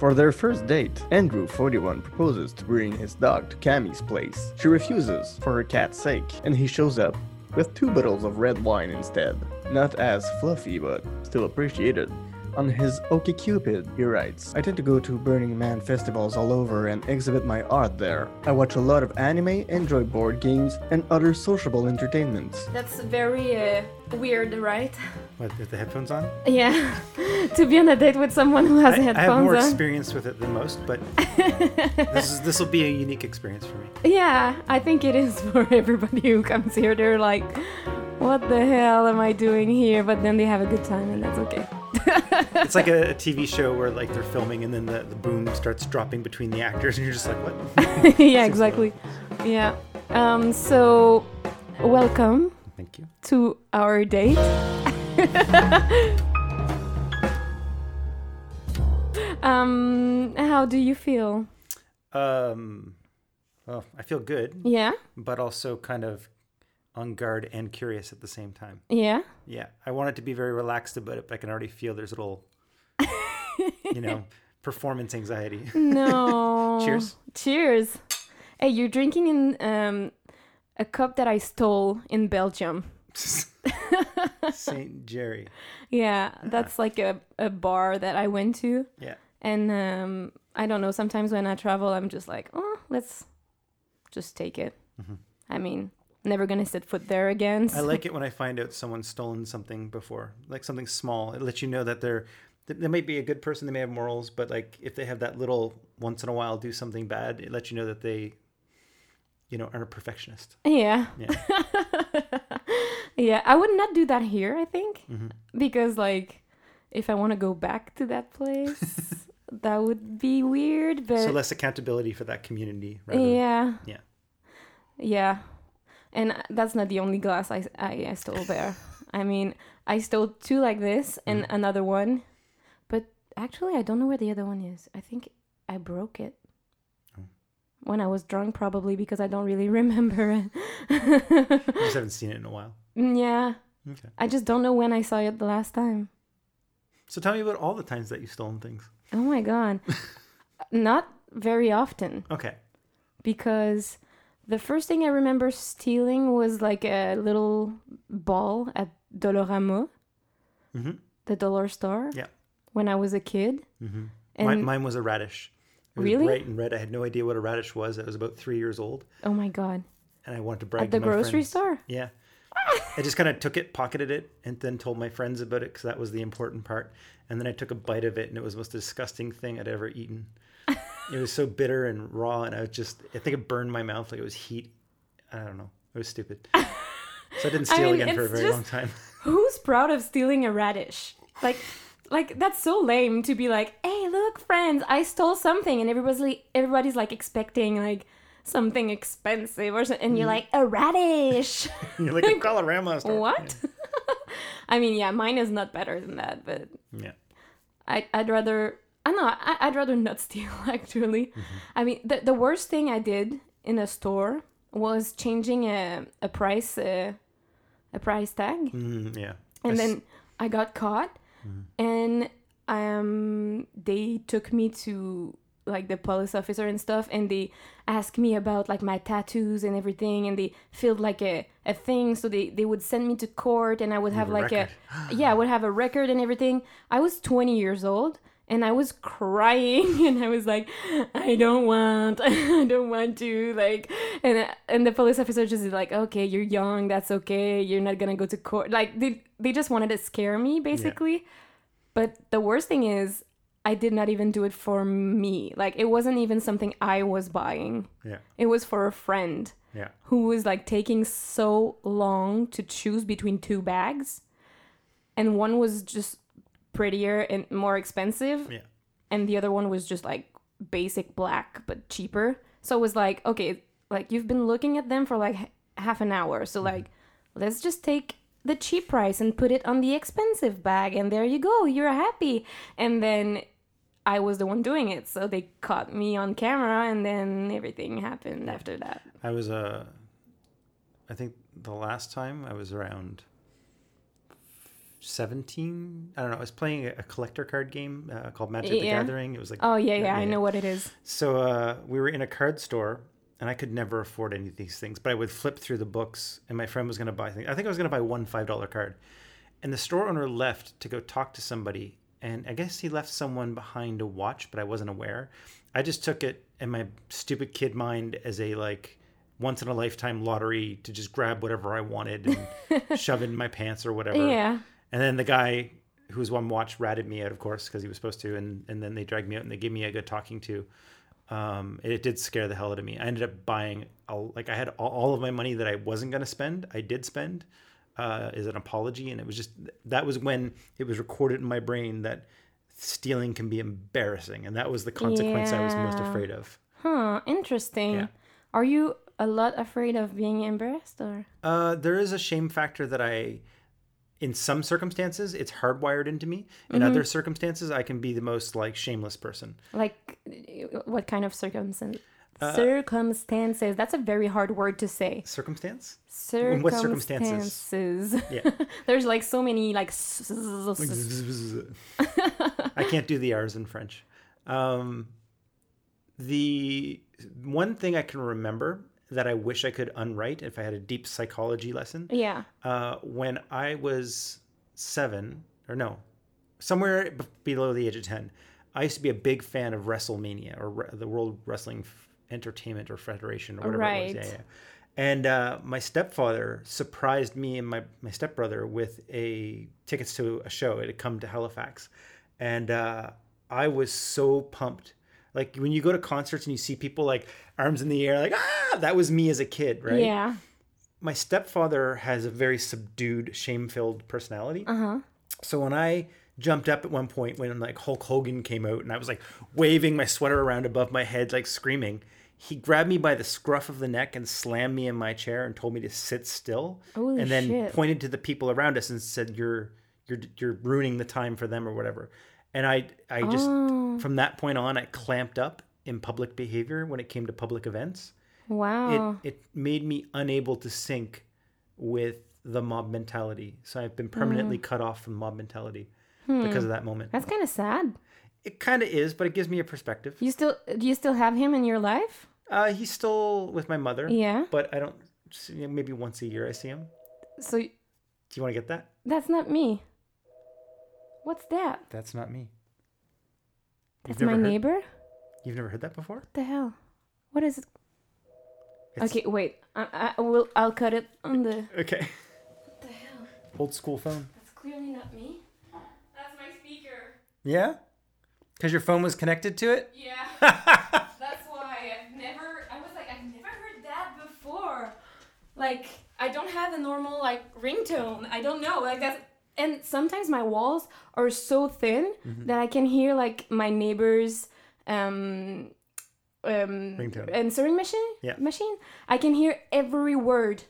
For their first date, Andrew 41 proposes to bring his dog to Cammy's place. She refuses for her cat's sake, and he shows up with two bottles of red wine instead. Not as fluffy, but still appreciated. On his OkCupid, he writes, I tend to go to Burning Man festivals all over and exhibit my art there. I watch a lot of anime, enjoy board games, and other sociable entertainments. That's very uh, weird, right? What, with the headphones on? Yeah, to be on a date with someone who has I, I have more on. experience with it than most, but this this will be a unique experience for me. Yeah, I think it is for everybody who comes here. They're like, what the hell am I doing here? But then they have a good time, and that's okay. It's like a, a TV show where like they're filming and then the, the boom starts dropping between the actors and you're just like, what? yeah, exactly. Yeah. Um, so, welcome Thank you. to our date. um, how do you feel? Um, well, I feel good, Yeah, but also kind of on guard and curious at the same time. yeah. Yeah, I want it to be very relaxed about it, but I can already feel there's a little, you know, performance anxiety. No. Cheers. Cheers. Hey, you're drinking in um, a cup that I stole in Belgium. Saint Géry. Yeah, that's like a, a bar that I went to. Yeah. And um, I don't know, sometimes when I travel, I'm just like, oh, let's just take it. I mean, never gonna set foot there again. I like it when I find out someone's stolen something before, like something small. It lets you know that they're they might be a good person, they may have morals, but like if they have that little once in a while do something bad, it lets you know that they, you know, are a perfectionist. Yeah. Yeah. yeah, I would not do that here, I think. Mm-hmm. Because, like, if I want to go back to that place, that would be weird. But so less accountability for that community. yeah, than, yeah. Yeah. And that's not the only glass I, I, I stole there. I mean, I stole two like this and Mm-hmm. another one. But actually, I don't know where the other one is. I think I broke it. Oh. When I was drunk, probably because I don't really remember it. You just haven't seen it in a while. Mm, yeah. Okay. I just don't know when I saw it the last time. So tell me about all the times that you've stolen things. Oh my god. Not very often Okay. because the first thing I remember stealing was like a little ball at Dollarama, Mm-hmm. the dollar store. Yeah. When I was a kid. Mm-hmm. And Mine, mine was a radish. It was Really? bright and red. I had no idea what a radish was. I was about three years old, oh my god. and I wanted to brag At the grocery friends. store? Yeah. I just kind of took it, pocketed it, and then told my friends about it because that was the important part. And then I took a bite of it, and it was the most disgusting thing I'd ever eaten. It was so bitter and raw, and I was just, I think it burned my mouth like it was heat. I don't know. It was stupid. So I didn't I steal mean, again for a very just- long time. Who's proud of stealing a radish? Like like that's so lame to be like, "Hey, look, friends, I stole something." And everybody's like, everybody's like expecting like something expensive or something and mm. you're like, "A radish." You're like a Dollarama store. what? I mean, yeah, mine is not better than that, but Yeah. I, I'd rather I know I, I'd rather not steal actually. I mean the the worst thing I did in a store was changing a a price uh, a price tag Mm, yeah. and then I got caught and um they took me to like the police officer and stuff and they asked me about like my tattoos and everything and they filled like a, a thing so they, they would send me to court and I would have have a like record. a yeah I would have a record and everything. I was 20 years old and I was crying and I was like I don't want I don't want to like and and the police officer just is like okay you're young that's okay you're not gonna go to court like they they just wanted to scare me basically but the worst thing is I did not even do it for me like it wasn't even something I was buying Yeah. it was for a friend Yeah. who was like taking so long to choose between two bags and one was just prettier and more expensive. Yeah. and the other one was just like basic black but cheaper. So it was like okay like you've been looking at them for like h- half an hour. So like let's just take the cheap price and put it on the expensive bag and there you go you're happy. And then i was the one doing it so they caught me on camera and then everything happened after that. I was uh, I think the last time I was around 17. I don't know. I was playing a collector card game uh, called Magic the Gathering. It was like Oh yeah, yeah, I know what it is. So uh, we were in a card store, and I could never afford any of these things. But I would flip through the books, and my friend was going to buy things. I think I was going to buy one five dollar card, and the store owner left to go talk to somebody. And I guess he left someone behind to watch, but I wasn't aware. I just took it in my stupid kid mind as a like once in a lifetime lottery to just grab whatever I wanted and shove it in my pants or whatever. Yeah. And then the guy who was one watch ratted me out, of course, because he was supposed to. And, and then they dragged me out and they gave me a good talking to. Um, it did scare the hell out of me. I ended up buying, a, like, I had all, all of my money that I wasn't going to spend. I did spend uh, as an apology. And it was just, that was when it was recorded in my brain that stealing can be embarrassing. And that was the consequence I was most afraid of. Huh. Interesting. Yeah. Are you a lot afraid of being embarrassed or? Uh, there is a shame factor that I, in some circumstances, it's hardwired into me. In other circumstances, I can be the most like shameless person. Like, what kind of circumstances? Uh, circumstances. That's a very hard word to say. Circumstance? Circumstances. what circumstances? Yeah. There's like so many like. i can't do the R's in French. Um, the one thing I can remember that I wish I could unwrite if I had a deep psychology lesson Yeah. uh, when I was seven, or no, somewhere b- below the age of 10, I used to be a big fan of WrestleMania or re- the World Wrestling F- Entertainment or Federation or whatever it was. Right. Yeah, yeah. And uh, my stepfather surprised me and my, my stepbrother with a tickets to a show. It had come to Halifax. And uh, I was so pumped. Like when you go to concerts and you see people like arms in the air, like, ah, that was me as a kid, right? Yeah. my stepfather has a very subdued, shame-filled personality. Uh huh. So when I jumped up at one point when like Hulk Hogan came out and I was like waving my sweater around above my head like screaming, he grabbed me by the scruff of the neck and slammed me in my chair and told me to sit still Holy and then shit. pointed to the people around us and said you're you're you're ruining the time for them or whatever. And I I just Oh. from that point on I clamped up in public behavior when it came to public events Wow. it it made me unable to sync with the mob mentality. So I've been permanently cut off from mob mentality because of that moment. That's kind of sad. It kind of is, but it gives me a perspective. You still do you still have him in your life? Uh, he's still with my mother, Yeah. but I don't. see- Maybe once a year I see him. So Do you want to get that? that's not me. What's that? That's not me. That's my heard- neighbor. You've never heard that before? What the hell? What is it? It's- Okay, wait. I, I will. I'll cut it on the. Okay. What the hell? Old school phone. That's clearly not me. That's my speaker. Yeah. Because your phone was connected to it. Yeah. That's why I've never. I was like, I've never heard that before. Like, I don't have a normal like ringtone. I don't know. Like that's. And sometimes my walls are so thin that I can hear like my neighbors. Um, um, Ringtone. answering machine. Yeah. Machine. I can hear every word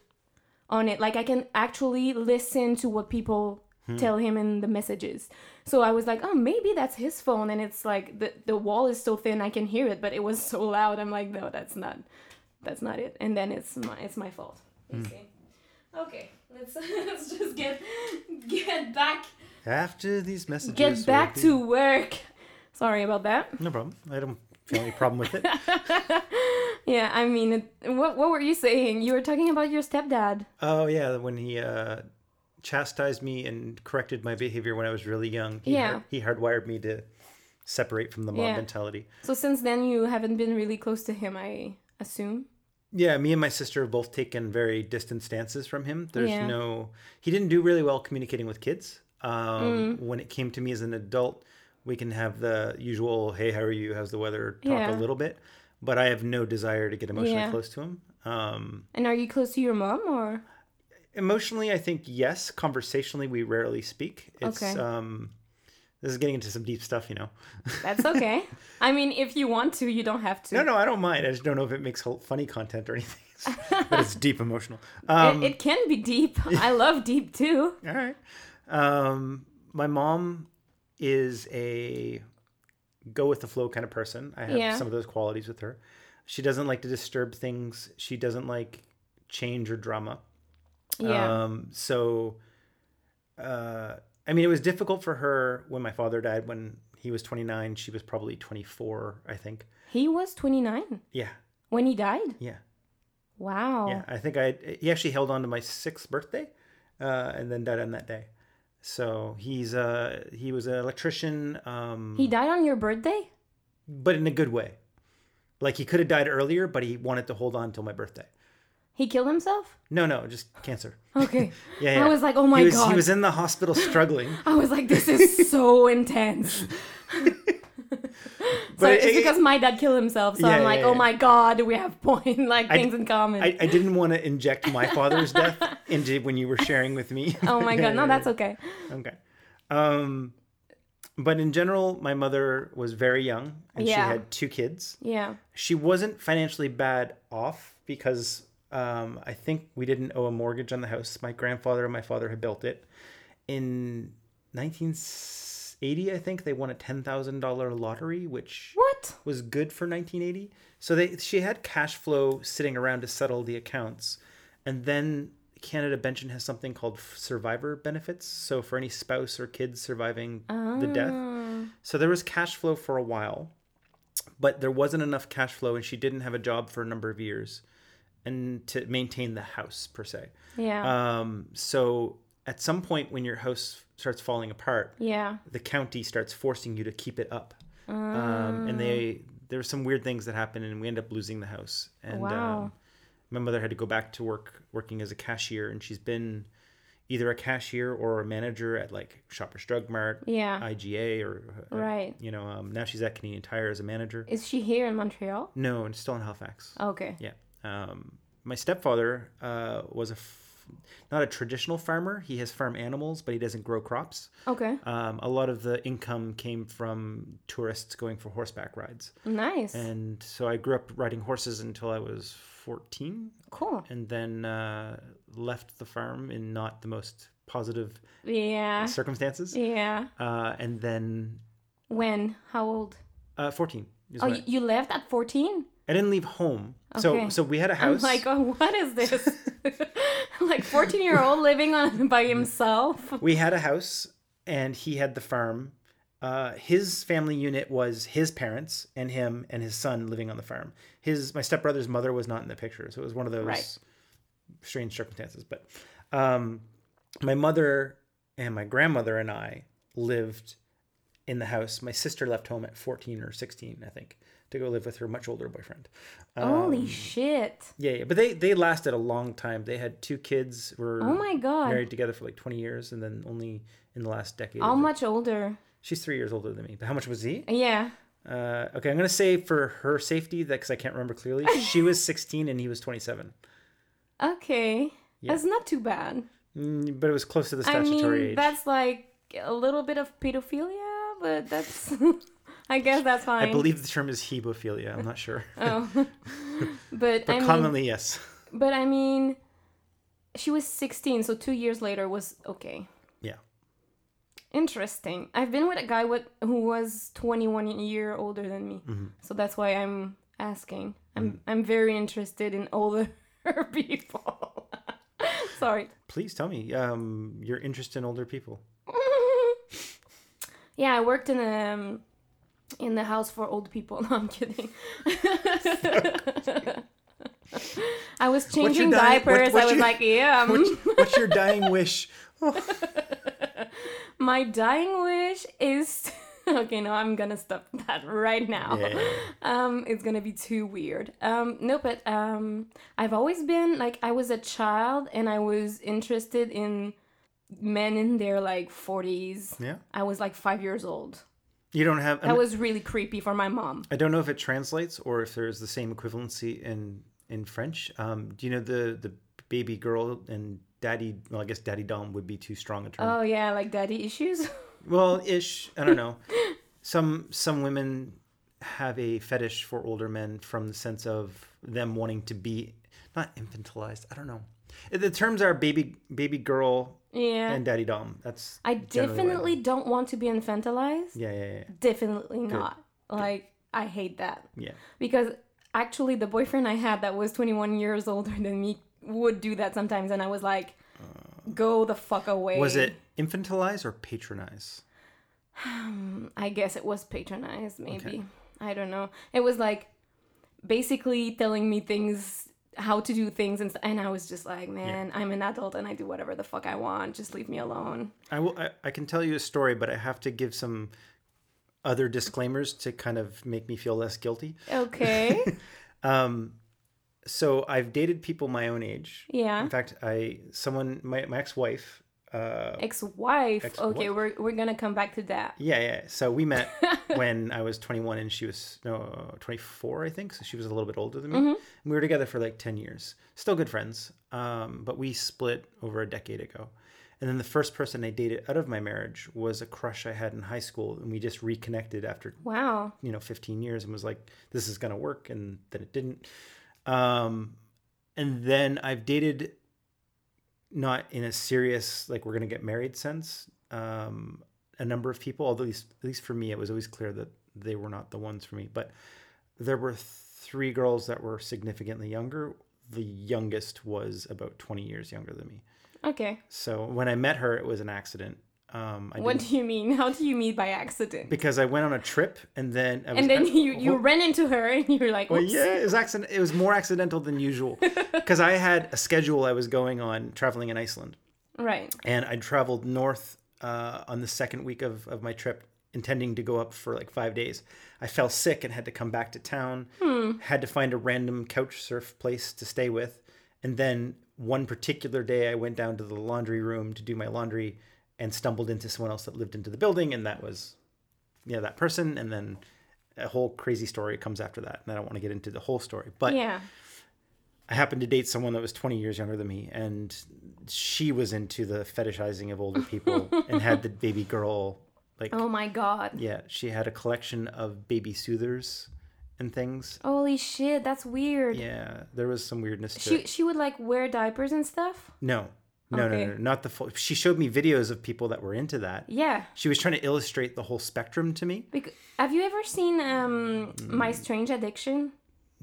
on it. Like I can actually listen to what people tell him in the messages. So I was like, oh, maybe that's his phone, and it's like the the wall is so thin I can hear it, but it was so loud. I'm like, no, that's not, that's not it. And then it's my it's my fault. You see. Okay, let's let's just get get back After these messages. get back to work. Sorry about that. No problem. I don't any problem with it. Yeah, I mean, it, what what were you saying? You were talking about your stepdad. Oh yeah, when he uh, chastised me and corrected my behavior when I was really young. He Yeah. hard- he hardwired me to separate from the mob Yeah. mentality. So since then, you haven't been really close to him, I assume. Yeah, me and my sister have both taken very distant stances from him. There's Yeah. no. He didn't do really well communicating with kids. Um, Mm. When it came to me as an adult, we can have the usual "Hey, how are you? How's the weather?" talk Yeah. a little bit, but I have no desire to get emotionally Yeah. close to him. Um, And are you close to your mom or? emotionally i think yes conversationally we rarely speak it's Okay. um this is getting into some deep stuff you know That's okay. I mean, if you want to, you don't have to. no no i don't mind i just don't know if it makes whole- funny content or anything but it's deep emotional um it, it can be deep. I love deep too. all right um my mom is a go with the flow kind of person i have Yeah. some of those qualities with her she doesn't like to disturb things she doesn't like change or drama Yeah. Um, so, uh, I mean, it was difficult for her when my father died. When he was 29, she was probably 24, I think. He was 29 Yeah, when he died. yeah, Wow. yeah. I think I he actually held on to my sixth birthday, uh, and then died on that day. So he's uh he was an electrician, um, He died on your birthday? but in a good way. Like he could have died earlier, but he wanted to hold on until my birthday. He killed himself? No, no, just cancer. Okay. Yeah, yeah. I was like, oh my he was, god. He was in the hospital struggling. I was like, this is so intense. So But it's it- because my dad killed himself. So Yeah, I'm like, yeah. oh my god, we have point like I things d- in common. I, I didn't want to inject my father's death into when you were sharing with me. oh my god, no, that's okay. okay. Um, but in general, my mother was very young and she had two kids. Yeah. She wasn't financially bad off because um, I think we didn't owe a mortgage on the house. My grandfather and my father had built it. In 1980, I think they won a $10,000 lottery, which What? was good for 1980. So they she had cash flow sitting around to settle the accounts, and then Canada Pension has something called survivor benefits. So for any spouse or kids surviving the death, Ah. so there was cash flow for a while, but there wasn't enough cash flow, and she didn't have a job for a number of years, and to maintain the house per se. Yeah. Um, so at some point when your house starts falling apart, yeah. the county starts forcing you to keep it up. Um, and they there were some weird things that happened, and we end up losing the house. And Wow. um, my mother had to go back to work working as a cashier, and she's been either a cashier or a manager at like Shoppers Drug Mart, Yeah. IGA, or uh, Right. You know, um, now she's at Canadian Tire as a manager. Is she here in Montreal? No, and still in Halifax. Okay. Yeah. Um, my stepfather uh, was a f- not a traditional farmer. He has farm animals, but he doesn't grow crops. Okay. Um, a lot of the income came from tourists going for horseback rides. Nice. And so I grew up riding horses until I was 14 cool. and then uh, left the farm in not the most positive Yeah. circumstances. Yeah. Uh, and then When? How old? uh, 14. Oh, you left at 14? I, didn't leave home. So Okay. so so we had a I'm house. like, oh, what is this? like 14 year old living on by himself. we had a house and he had the farm. Uh, his family unit was his parents and him and his son living on the farm. His my stepbrother's mother was not in the picture, so it was one of those Right. strange circumstances. But um, my mother and my grandmother and I lived in the house. My sister left home at fourteen or sixteen, I think, to go live with her much older boyfriend. Holy Um, shit. yeah, yeah, but they they lasted a long time. They had two kids. Were Oh my god. married together for like twenty years, and then only in the last decade. How it- much older? She's three years older than me. But how much was he? Yeah. Uh, okay, I'm gonna say for her safety, that because I can't remember clearly, she was 16 and he was 27. Okay. Yeah. That's not too bad. Mm, but it was close to the I statutory mean, age. that's like a little bit of pedophilia, but that's. I guess that's fine. I believe the term is hebephilia. I'm not sure, Oh. but but I mean, commonly yes. but I mean, she was 16, so two years later was okay. Yeah. Interesting. I've been with a guy with who was 21 year older than me, Mm-hmm. so that's why I'm asking. I'm I'm very interested in older people. Sorry. Please tell me um, your interest in older people. yeah, I worked in um in the house for old people. No, I'm kidding. I was changing dying- diapers. what's I was your- like, yeah. What's, what's your dying wish? My dying wish is okay. No, I'm gonna stop that right now. Yeah. Um, it's gonna be too weird. Um, no, but um, I've always been like I was a child and I was interested in men in their like 40s. Yeah. I was like five years old. You don't have. That was really creepy for my mom. I don't know if it translates or if there's the same equivalency in in French. Um, do you know the the baby girl and daddy? Well, I guess daddy dom would be too strong a term. Oh yeah, like daddy issues. Well, ish. I don't know. some some women have a fetish for older men from the sense of them wanting to be not infantilized. I don't know. The terms are baby baby girl yeah. and daddy dom. That's I definitely don't want to be infantilized. Yeah, yeah, yeah, Definitely not. Like I hate that. yeah. because actually the boyfriend I had that was 21 years older than me would do that sometimes and I was like go the fuck away. Was it infantilize or patronize? I guess it was patronize maybe. I don't know. It was like basically telling me things, how to do things, and, st- and I was just like, man, I'm an adult and I do whatever the fuck I want. Just leave me alone. I will. I, I can tell you a story, but I have to give some other disclaimers to kind of make me feel less guilty. Okay. Um, so I've dated people my own age. yeah. In fact, I someone my my ex wife. Uh, Ex-wife. Ex-wife. Okay, we're we're gonna come back to that. yeah, yeah. So we met when I was 21 and she was no 24, I think. So she was a little bit older than me. And we were together for like 10 years. Still good friends. Um, but we split over a decade ago. And then the first person I dated out of my marriage was a crush I had in high school, and we just reconnected after Wow. you know 15 years and was like this is gonna work and then it didn't um and then i've dated not in a serious like we're gonna get married sense um a number of people although at least, at least for me it was always clear that they were not the ones for me. But there were three girls that were significantly younger. The youngest was about 20 years younger than me. Okay. so when i met her it was an accident um I What do you mean? How do you mean by accident? because i went on a trip and then I was, and then you you ran into her and you were like, Well, yeah, it was accident. It was more accidental than usual because I had a schedule I was going on traveling in Iceland, Right. and I traveled north uh, on the second week of, of my trip, intending to go up for like five days. I fell sick and had to come back to town. Had to find a random couch surf place to stay with, and then one particular day I went down to the laundry room to do my laundry and stumbled into someone else that lived into the building, and that was yeah that person, and then a whole crazy story comes after that, and I don't want to get into the whole story, but Yeah. I happened to date someone that was 20 years younger than me, and she was into the fetishizing of older people and had the baby girl. Like, Oh my god. yeah, she had a collection of baby soothers and things. Holy shit, that's weird. Yeah, there was some weirdness to She it. she would like wear diapers and stuff. No, no, no, Okay. no, not the full. She showed me videos of people that were into that. Yeah. She was trying to illustrate the whole spectrum to me. Bec- have you ever seen um My Strange Addiction?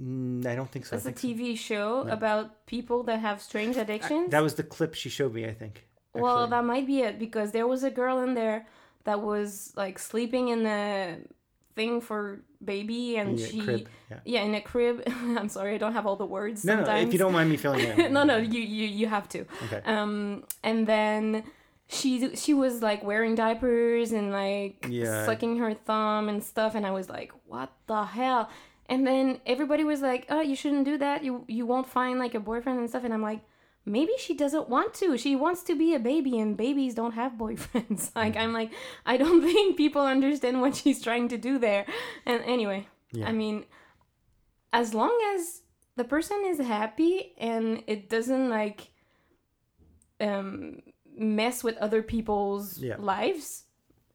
Mm, I don't think so. It's a think so. TV show about people that have strange addictions. That was the clip she showed me. I think. well, that might be it because there was a girl in there that was like sleeping in the thing for baby and Yeah, she crib, yeah. in a crib. I'm sorry, I don't have all the words No, no. If you don't mind me filling in. no, no, you you you have to. Okay. Um, and then she she was like wearing diapers and like Yeah. sucking her thumb and stuff, and I was like, what the hell? And then everybody was like, oh, you shouldn't do that. You you won't find like a boyfriend and stuff. And I'm like. Maybe she doesn't want to. She wants to be a baby, and babies don't have boyfriends. like, I'm like, I don't think people understand what she's trying to do there. And anyway, Yeah. I mean, as long as the person is happy and it doesn't like um mess with other people's Yeah. lives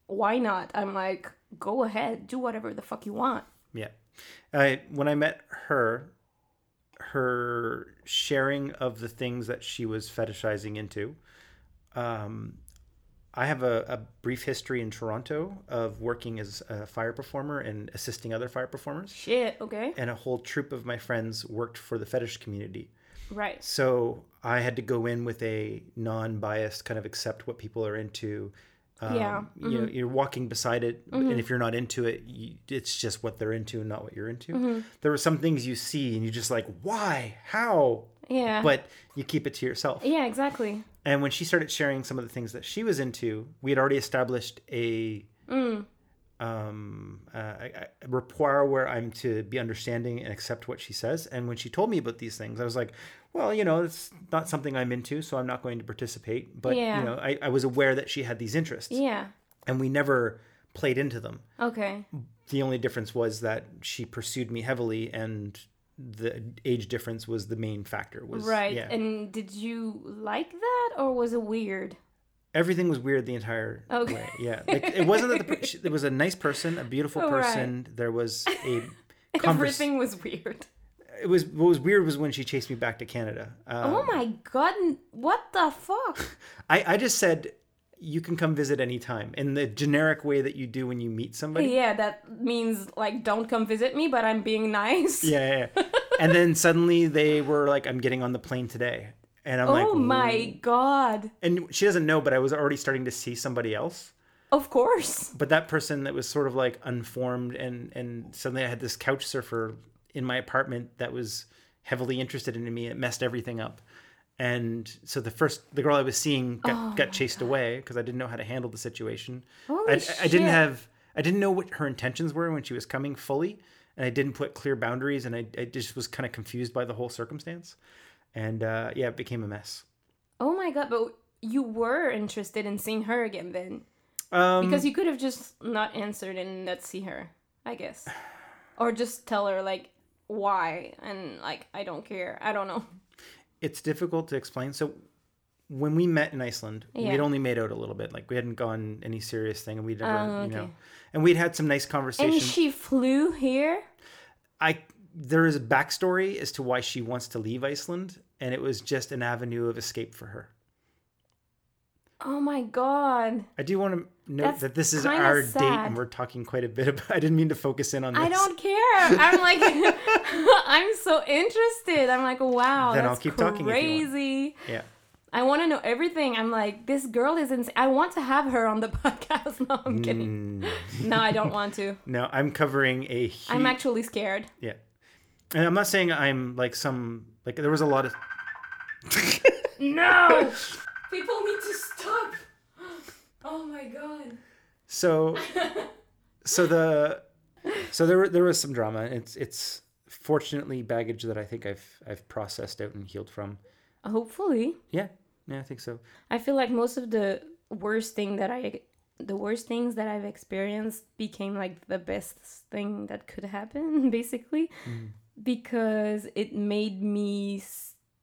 why not i'm like go ahead do whatever the fuck you want Yeah. I when I met her, her sharing of the things that she was fetishizing into. Um, I have a, a brief history in Toronto of working as a fire performer and assisting other fire performers. shit okay And a whole troop of my friends worked for the fetish community. right So I had to go in with a non-biased kind of accept what people are into. Um, Yeah, mm-hmm. You know, you're walking beside it, and if you're not into it, you, it's just what they're into and not what you're into. Mm-hmm. There were some things you see, and you're just like, why, how? yeah But you keep it to yourself. yeah exactly And when she started sharing some of the things that she was into, we had already established a Mm. Um, uh, a, a rapport where I'm to be understanding and accept what she says. And when she told me about these things, I was like, well, you know, it's not something I'm into, so I'm not going to participate. But Yeah. you know, I, I was aware that she had these interests, yeah and we never played into them. okay The only difference was that she pursued me heavily, and the age difference was the main factor. Was right Yeah. and did you like that or was it weird everything was weird the entire Okay. way. Yeah, like it wasn't that the she, was a nice person, a beautiful Oh, right. person. There was a everything was weird It was what was weird was when she chased me back to Canada. Um, oh my god what the fuck I I just said you can come visit anytime in the generic way that you do when you meet somebody. yeah that means like don't come visit me but i'm being nice Yeah, yeah, yeah. and then suddenly they were like, "I'm getting on the plane today," And I'm oh like, oh my god. and she doesn't know, but I was already starting to see somebody else. Of course. But that person that was sort of like unformed, and and suddenly I had this couch surfer in my apartment that was heavily interested in me. It messed everything up. And so the first, the girl I was seeing got, Oh got chased away because I didn't know how to handle the situation. Holy I, I didn't have, I didn't know what her intentions were when she was coming fully, and I didn't put clear boundaries, and I, I just was kind of confused by the whole circumstance, and uh, yeah, it became a mess. Oh my god, but you were interested in seeing her again then. Um, Because you could have just not answered and not see her, I guess. Or just tell her like why and like I don't care. I don't know. it's difficult to explain. So when we met in Iceland, Yeah. we'd only made out a little bit. Like we hadn't gone any serious thing, and we'd never, Oh, you know, and we'd had some nice conversations. And she flew here? I there is a backstory as to why she wants to leave Iceland, and it was just an avenue of escape for her. Oh my god. I do want to note That's that this is our date, and we're talking quite a bit about. I didn't mean to focus in on this. I don't care. I'm like I'm so interested. I'm like, wow, Then I'll that's keep talking you want. crazy. Yeah. I want to know everything. I'm like, this girl is insane. I want to have her on the podcast. No, I'm kidding. Mm, No, I don't want to. no, I'm covering a. Huge, I'm actually scared. Yeah, and I'm not saying I'm like some like there was a lot of. No! People need to stop. Oh my god. So, so the, so there were- there was some drama. It's it's fortunately baggage that I think I've I've processed out and healed from. Hopefully. Yeah, yeah, I think so. I feel like most of the worst thing that I the worst things that I've experienced became like the best thing that could happen basically mm. Because it made me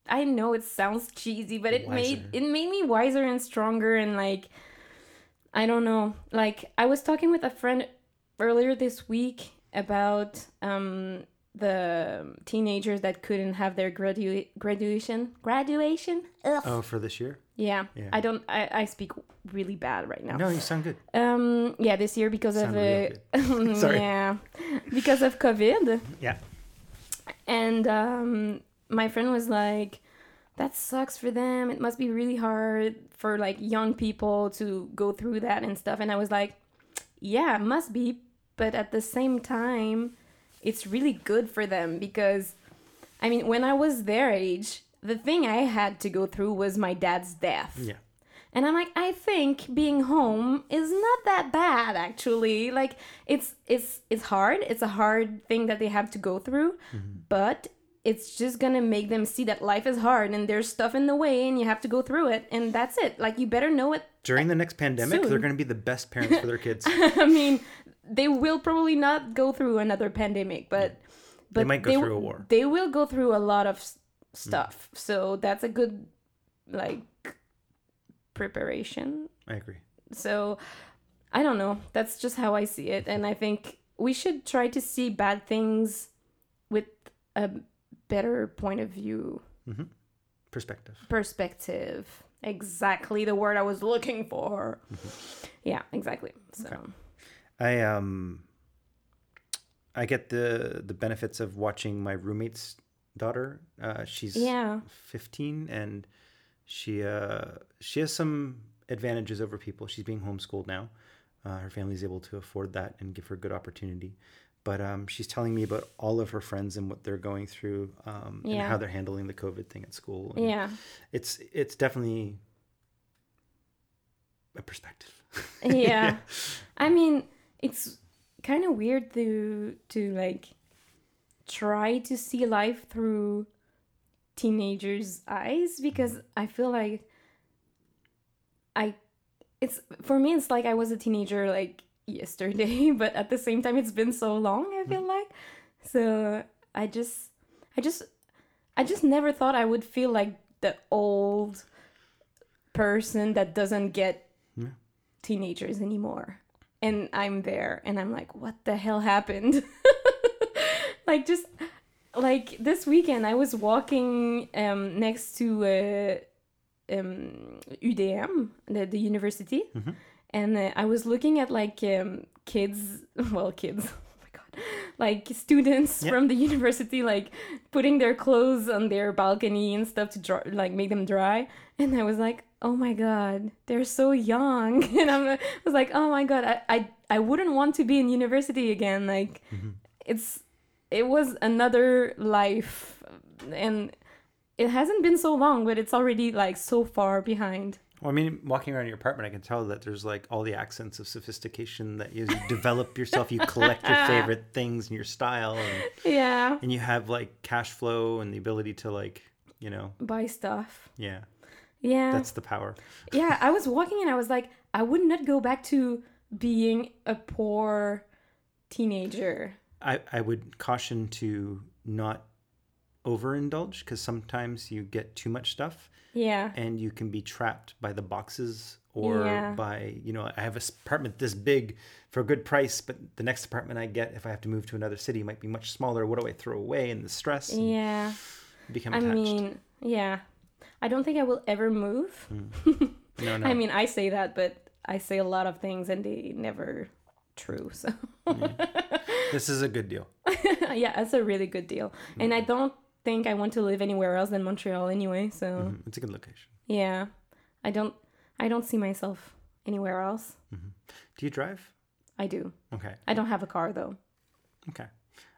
I know it sounds cheesy but it made it made me wiser and stronger and like I don't know like I was talking with a friend earlier this week about um the teenagers that couldn't have their gradua- graduation graduation Ugh. Oh, for this year? Yeah. Yeah. I don't I, I speak really bad right now. No, you sound good. Um yeah, this year because Sound of uh, Sorry. yeah. Because of COVID. Yeah. And um my friend was like that sucks for them. It must be really hard for like young people to go through that and stuff. And I was like, yeah, it must be, but at the same time, it's really good for them because I mean, when I was their age, the thing I had to go through was my dad's death. Yeah. And I'm like, I think being home is not that bad actually. Like it's it's it's hard. It's a hard thing that they have to go through, mm-hmm. but it's just gonna make them see that life is hard and there's stuff in the way and you have to go through it and that's it. Like you better know it. During the next pandemic, Soon. they're going to be the best parents for their kids. I mean, they will probably not go through another pandemic, but but might go through a war. They will go through a lot of s- mm. stuff. So that's a good like preparation I agree. so I don't know. That's just how I see it. And I think we should try to see bad things with a better point of view, Perspective. perspective. Exactly the word I was looking for. Yeah, exactly. So, I um I get the the benefits of watching my roommate's daughter. Uh, she's yeah. 15 and she uh she has some advantages over people. She's being homeschooled now. Uh, her family's able to afford that and give her good opportunity. But um, she's telling me about all of her friends and what they're going through um, and how they're handling the COVID thing at school. And Yeah. it's it's definitely a perspective. Yeah. I mean, it's kind of weird to to like try to see life through teenagers' eyes because I feel like I it's for me it's like I was a teenager like yesterday, but at the same time it's been so long, I feel mm-hmm. like. So I just I just I just never thought I would feel like the old person that doesn't get Yeah. teenagers anymore. And I'm there and I'm like, what the hell happened? like just like this weekend I was walking um next to uh, um UDM, the, the university. And uh, I was looking at like um kids, well kids. Oh my god. like students Yeah. from the university like putting their clothes on their balcony and stuff to dry, like make them dry and i was like oh my god they're so young and I'm, i was like oh my god I, I i wouldn't want to be in university again like it's it was another life and it hasn't been so long but it's already like so far behind. Well, I mean, walking around your apartment, I can tell that there's like all the accents of sophistication that you, develop yourself. You collect your favorite things and your style, and, yeah. and you have like cash flow and the ability to like, you know, buy stuff. Yeah, yeah. That's the power. yeah i was walking and i was like i would not go back to being a poor teenager I, I would caution to not overindulge because sometimes you get too much stuff yeah. and you can be trapped by the boxes or Yeah. by you know i have an apartment this big for a good price but the next apartment i get if i have to move to another city might be much smaller. What do i throw away and the stress and yeah. become attached. i mean yeah. I don't think i will ever move. Hmm. No no. I mean i say that but i say a lot of things and they never true so hmm. this is a good deal. Yeah that's a really good deal. And Mm-hmm. i don't think i want to live anywhere else than montreal anyway so Mhm. it's a good location. Yeah. I don't i don't see myself anywhere else. Do you drive? I do. Okay. I don't have a car though. Okay.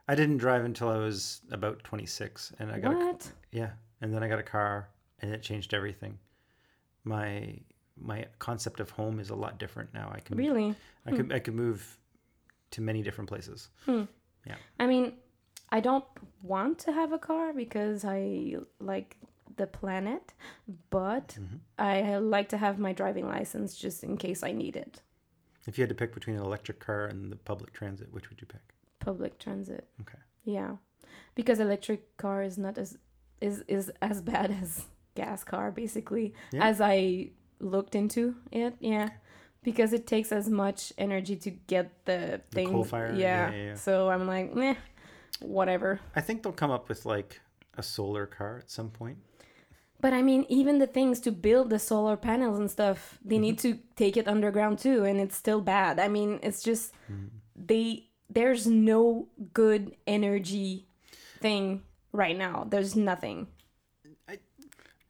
I didn't drive until i was about 26 and i got a, what? Yeah. And then i got a car and it changed everything. My my concept of home is a lot different now. I can really? I could I could move to many different places. Yeah. I mean, I don't want to have a car because I like the planet, but Mm-hmm. I like to have my driving license just in case I need it. If you had to pick between an electric car and the public transit, which would you pick? Public transit. Okay. Yeah. Because electric car is not as is is as bad as gas car basically Yeah. as I looked into it. Yeah. Because it takes as much energy to get the The coal fire, Yeah. yeah, yeah, yeah. So I'm like, meh, whatever. I think they'll come up with like a solar car at some point. But I mean, even the things to build the solar panels and stuff, they need mm-hmm. to take it underground too, and it's still bad. I mean, it's just mm. they there's no good energy thing right now. There's nothing.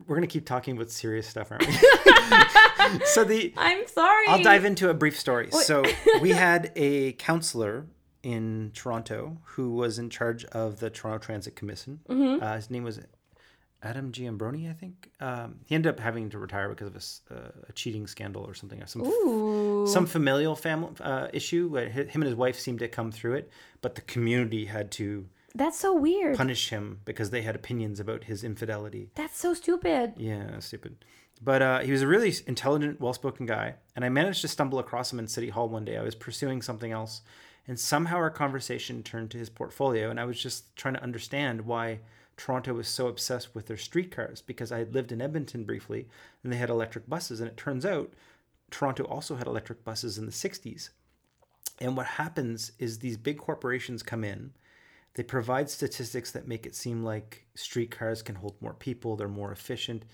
We're gonna keep talking about serious stuff, aren't we? so the I'm sorry. I'll dive into a brief story. So we had a councillor in Toronto who was in charge of the Toronto Transit Commission. Mm-hmm. Uh, his name was Adam Giambrone, I think. Um, he ended up having to retire because of a uh, a, cheating scandal or something. Some Ooh. some familial family uh, issue. Him and his wife seemed to come through it, but the community had to That's so weird. punish him because they had opinions about his infidelity. That's so stupid. Yeah, stupid. But uh, he was a really intelligent, well-spoken guy, and I managed to stumble across him in City Hall one day. I was pursuing something else, and somehow our conversation turned to his portfolio, and I was just trying to understand why Toronto was so obsessed with their streetcars because I had lived in Edmonton briefly, and they had electric buses, and it turns out Toronto also had electric buses in the 60s. And what happens is these big corporations come in, they provide statistics that make it seem like streetcars can hold more people, they're more efficient.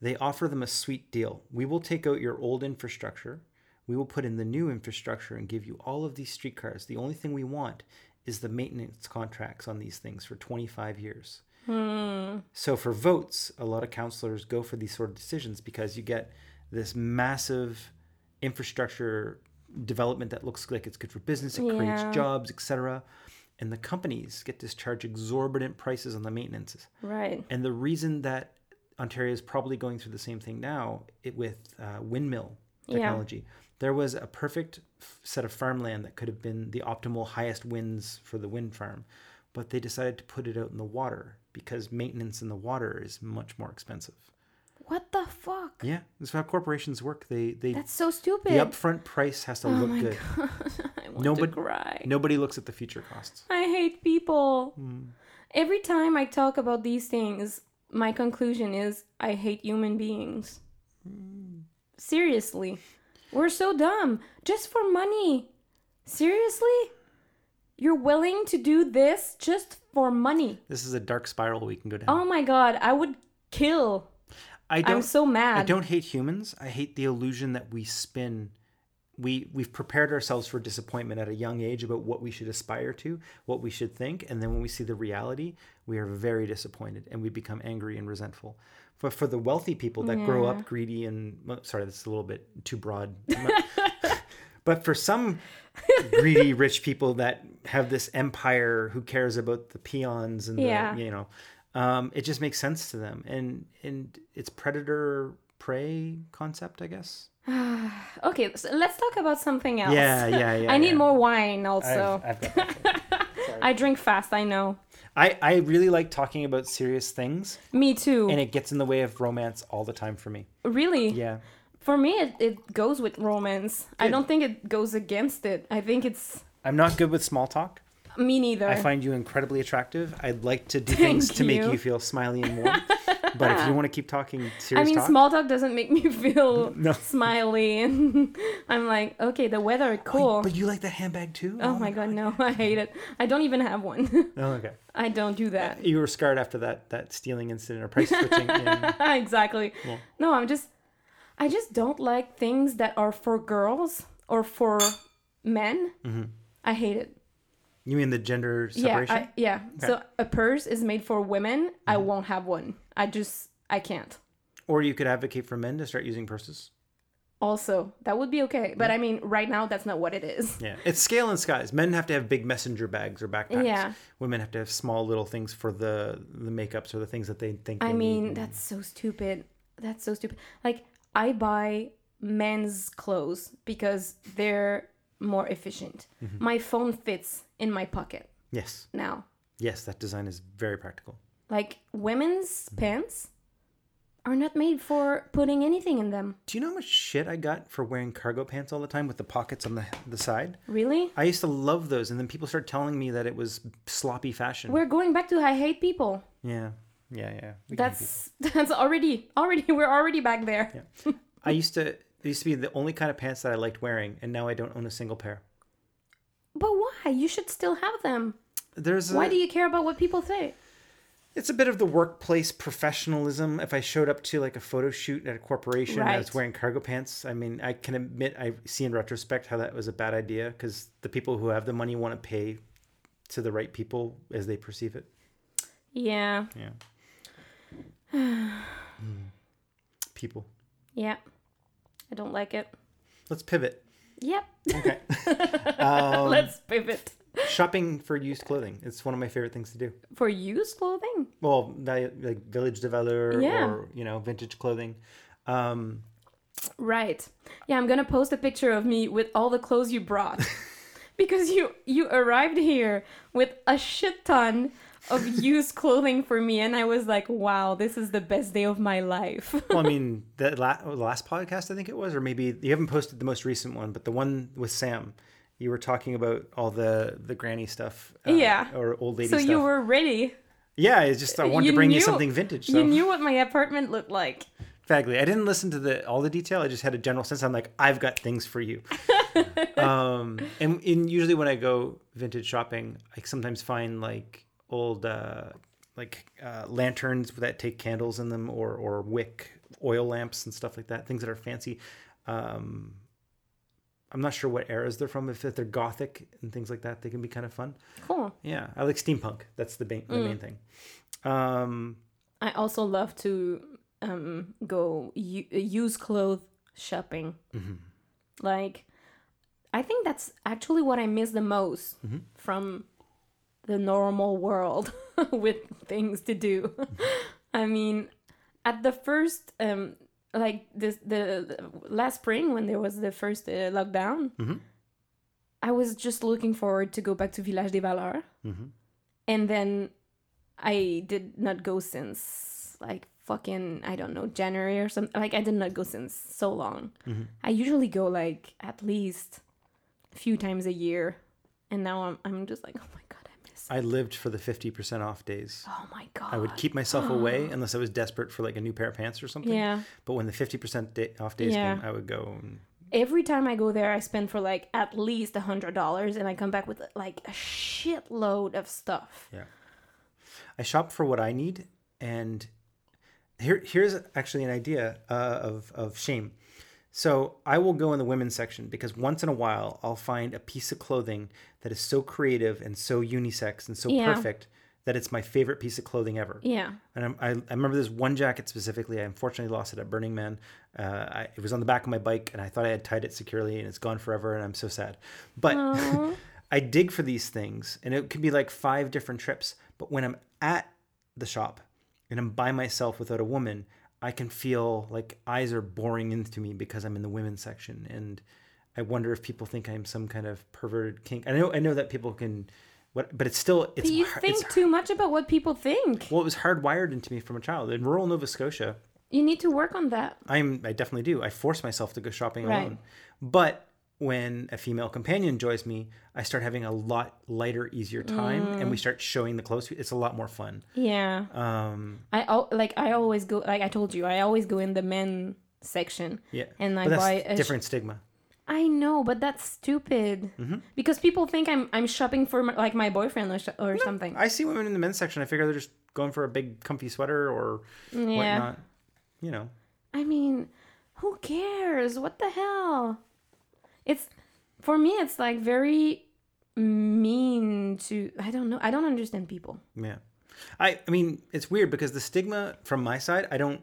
They offer them a sweet deal. We will take out your old infrastructure, we will put in the new infrastructure and give you all of these streetcars. The only thing we want is the maintenance contracts on these things for 25 years. Hmm. So for votes, a lot of councillors go for these sort of decisions because you get this massive infrastructure development that looks like it's good for business, it Yeah. creates jobs, etc. And the companies get to charge exorbitant prices on the maintenances. Right. And the reason that Ontario is probably going through the same thing now it, with uh, windmill Yeah. technology, there was a perfect f- set of farmland that could have been the optimal highest winds for the wind farm, but they decided to put it out in the water because maintenance in the water is much more expensive. What the fuck? Yeah, that's how corporations work. They they That's so stupid. the upfront price has to oh look my good. god. I want Nobody- to cry. Nobody looks at the future costs. I hate people. Hmm. Every time I talk about these things, my conclusion is I hate human beings. Seriously. We're so dumb. Just for money. Seriously? You're willing to do this just for money. This is a dark spiral we can go down. Oh my god, I would kill. I don't I'm so mad. I don't hate humans. I hate the illusion that we spin we we've prepared ourselves for disappointment at a young age about what we should aspire to, what we should think, and then when we see the reality, we are very disappointed and we become angry and resentful. But for the wealthy people that grow up greedy and well, sorry, that's a little bit too broad. but for some greedy rich people that have this empire who cares about the peons and Yeah. the you know um, it just makes sense to them and and it's predator prey concept i guess Okay, so let's talk about something else. yeah yeah yeah I need yeah. more wine also. I've, I've got. I drink fast, I know. I, I really like talking about serious things Me too. and it gets in the way of romance all the time for me really? yeah For me, it, it goes with romance. I don't think it goes against it. I think it's i'm not good with small talk me neither. i find you incredibly attractive i'd like to do Thank things to make you. you feel smiley and warm but if you want to keep talking serious I mean, talk small talk doesn't make me feel No. smiley, and I'm like, okay, the weather, is cool. but you like that handbag too oh my god, no, I hate it. I don't even have one. oh okay I don't do that. you were scarred after that that stealing incident or price switching in exactly. Yeah. No, I'm just, I just don't like things that are for girls or for men. Mm-hmm. I hate it. You mean the gender separation? Yeah, I, yeah. So a purse is made for women. I mm-hmm. won't have one. I just, I can't. or you could advocate for men to start using purses. Also, that would be okay. But I mean, right now, that's not what it is. Yeah, it's scale and skies. Men have to have big messenger bags or backpacks. Yeah. Women have to have small little things for the the makeups or the things that they think. I they mean, need. that's so stupid. That's so stupid. Like, I buy men's clothes because they're more efficient. Mm-hmm. My phone fits in my pocket yes, now. yes, that design is very practical. Like, women's Mm-hmm. pants are not made for putting anything in them. Do you know how much shit I got for wearing cargo pants all the time with the pockets on the the side? Really? I used to love those, and then people started telling me that it was sloppy fashion. We're going back to I hate people. yeah, yeah, yeah. We That's that's already already we're already back there. Yeah. I used to. It used to be the only kind of pants that I liked wearing, and now I don't own a single pair. But why? You should still have them. There's a, Why do you care about what people say? It's a bit of the workplace professionalism. If I showed up to like a photo shoot at a corporation and I was wearing cargo pants, I mean, I can admit I see in retrospect how that was a bad idea because the people who have the money want to pay to the right people as they perceive it. Yeah. Yeah. Hmm. people. Yeah. I don't like it. Let's pivot. Yep. Okay. um, Let's pivot. shopping for used clothing. It's one of my favorite things to do. For used clothing? Well, like Village des Valeurs Yeah. or, you know, vintage clothing. Um, Right. Yeah, I'm gonna post a picture of me with all the clothes you brought. because you you arrived here with a shit ton of used clothing for me and I was like, wow, this is the best day of my life. well, I mean, the, la- the last podcast, I think it was, or maybe you haven't posted the most recent one, but the one with Sam, you were talking about all the the granny stuff, uh, Yeah. or old lady so stuff. you were ready. yeah, it's just I wanted you to bring you something vintage. So You knew what my apartment looked like. Exactly. I didn't listen to the all the detail. I just had a general sense. I'm like, I've got things for you. um, and in usually when I go vintage shopping, I sometimes find like old uh, like uh, lanterns that take candles in them, or or wick oil lamps and stuff like that. Things that are fancy. Um, I'm not sure what eras they're from. If they're gothic and things like that, they can be kind of fun. Cool. Yeah, I like steampunk. That's the, ba- the main thing. Um, I also love to um, go u- use clothes shopping. Like, I think that's actually what I miss the most from the normal world with things to do. I mean, at the first, um, like this, the, the last spring when there was the first uh, lockdown, Mhm. I was just looking forward to go back to Village des Valeurs, Mhm. and then I did not go since like fucking I don't know January or something. Like I did not go since so long. Mhm. I usually go like at least a few times a year, and now I'm I'm just like oh my god I lived for the 50% off days. oh my god. I would keep myself away unless I was desperate for like a new pair of pants or something. Yeah. But when the 50% day, off days Yeah. came, I would go. And, Every time I go there, I spend for like at least a hundred dollars, and I come back with like a shitload of stuff. Yeah. I shop for what I need. And here, here's actually an idea uh, of, of shame. So I will go in the women's section because once in a while I'll find a piece of clothing that is so creative and so unisex and so Yeah. perfect that it's my favorite piece of clothing ever. Yeah. And I'm, I, I remember this one jacket specifically. I unfortunately lost it at Burning Man. Uh, I, it was on the back of my bike, and I thought I had tied it securely, and it's gone forever, and I'm so sad. But I dig for these things, and it could be like five different trips. But when I'm at the shop and I'm by myself without a woman, I can feel like eyes are boring into me because I'm in the women's section, and I wonder if people think I'm some kind of perverted kink. I know, I know that people can, what, but it's still it's. But you think too much about what people think. well, it was hardwired into me from a child. In rural Nova Scotia, You need to work on that. I'm I definitely do. I force myself to go shopping Right. alone. But when a female companion joins me, I start having a lot lighter, easier time, and we Mm. start showing the clothes. It's a lot more fun. Yeah. Um, I al- like I always go like I told you I always go in the men section yeah, and I buy a sh- different stigma. I know, but that's stupid Mm-hmm. because people think I'm I'm shopping for my, like my boyfriend or, sh- or something. I see women in the men's section. I figure they're just going for a big, comfy sweater or yeah. whatnot. You know, I mean, who cares? What the hell? It's for me. It's like very mean to. I don't know. I don't understand people. Yeah. I I mean, it's weird because the stigma from my side, I don't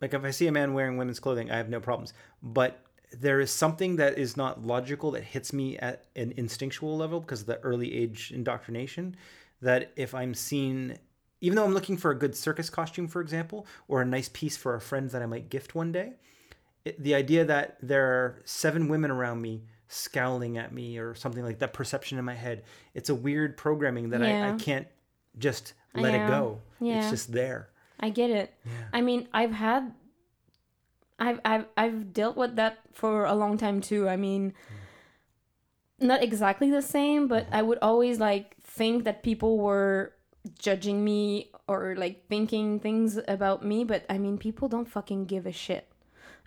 like if I see a man wearing women's clothing, I have no problems. But there is something that is not logical that hits me at an instinctual level because of the early age indoctrination that if I'm seen even though I'm looking for a good circus costume, for example, or a nice piece for a friend that I might gift one day, it, the idea that there are seven women around me scowling at me or something like that perception in my head, it's a weird programming that I, I can't just let it go. Yeah. It's just there. I get it. I mean, I've had, I've I've I've dealt with that for a long time too. I mean, not exactly the same, but mm-hmm. I would always like think that people were judging me or like thinking things about me. But I mean, people don't fucking give a shit.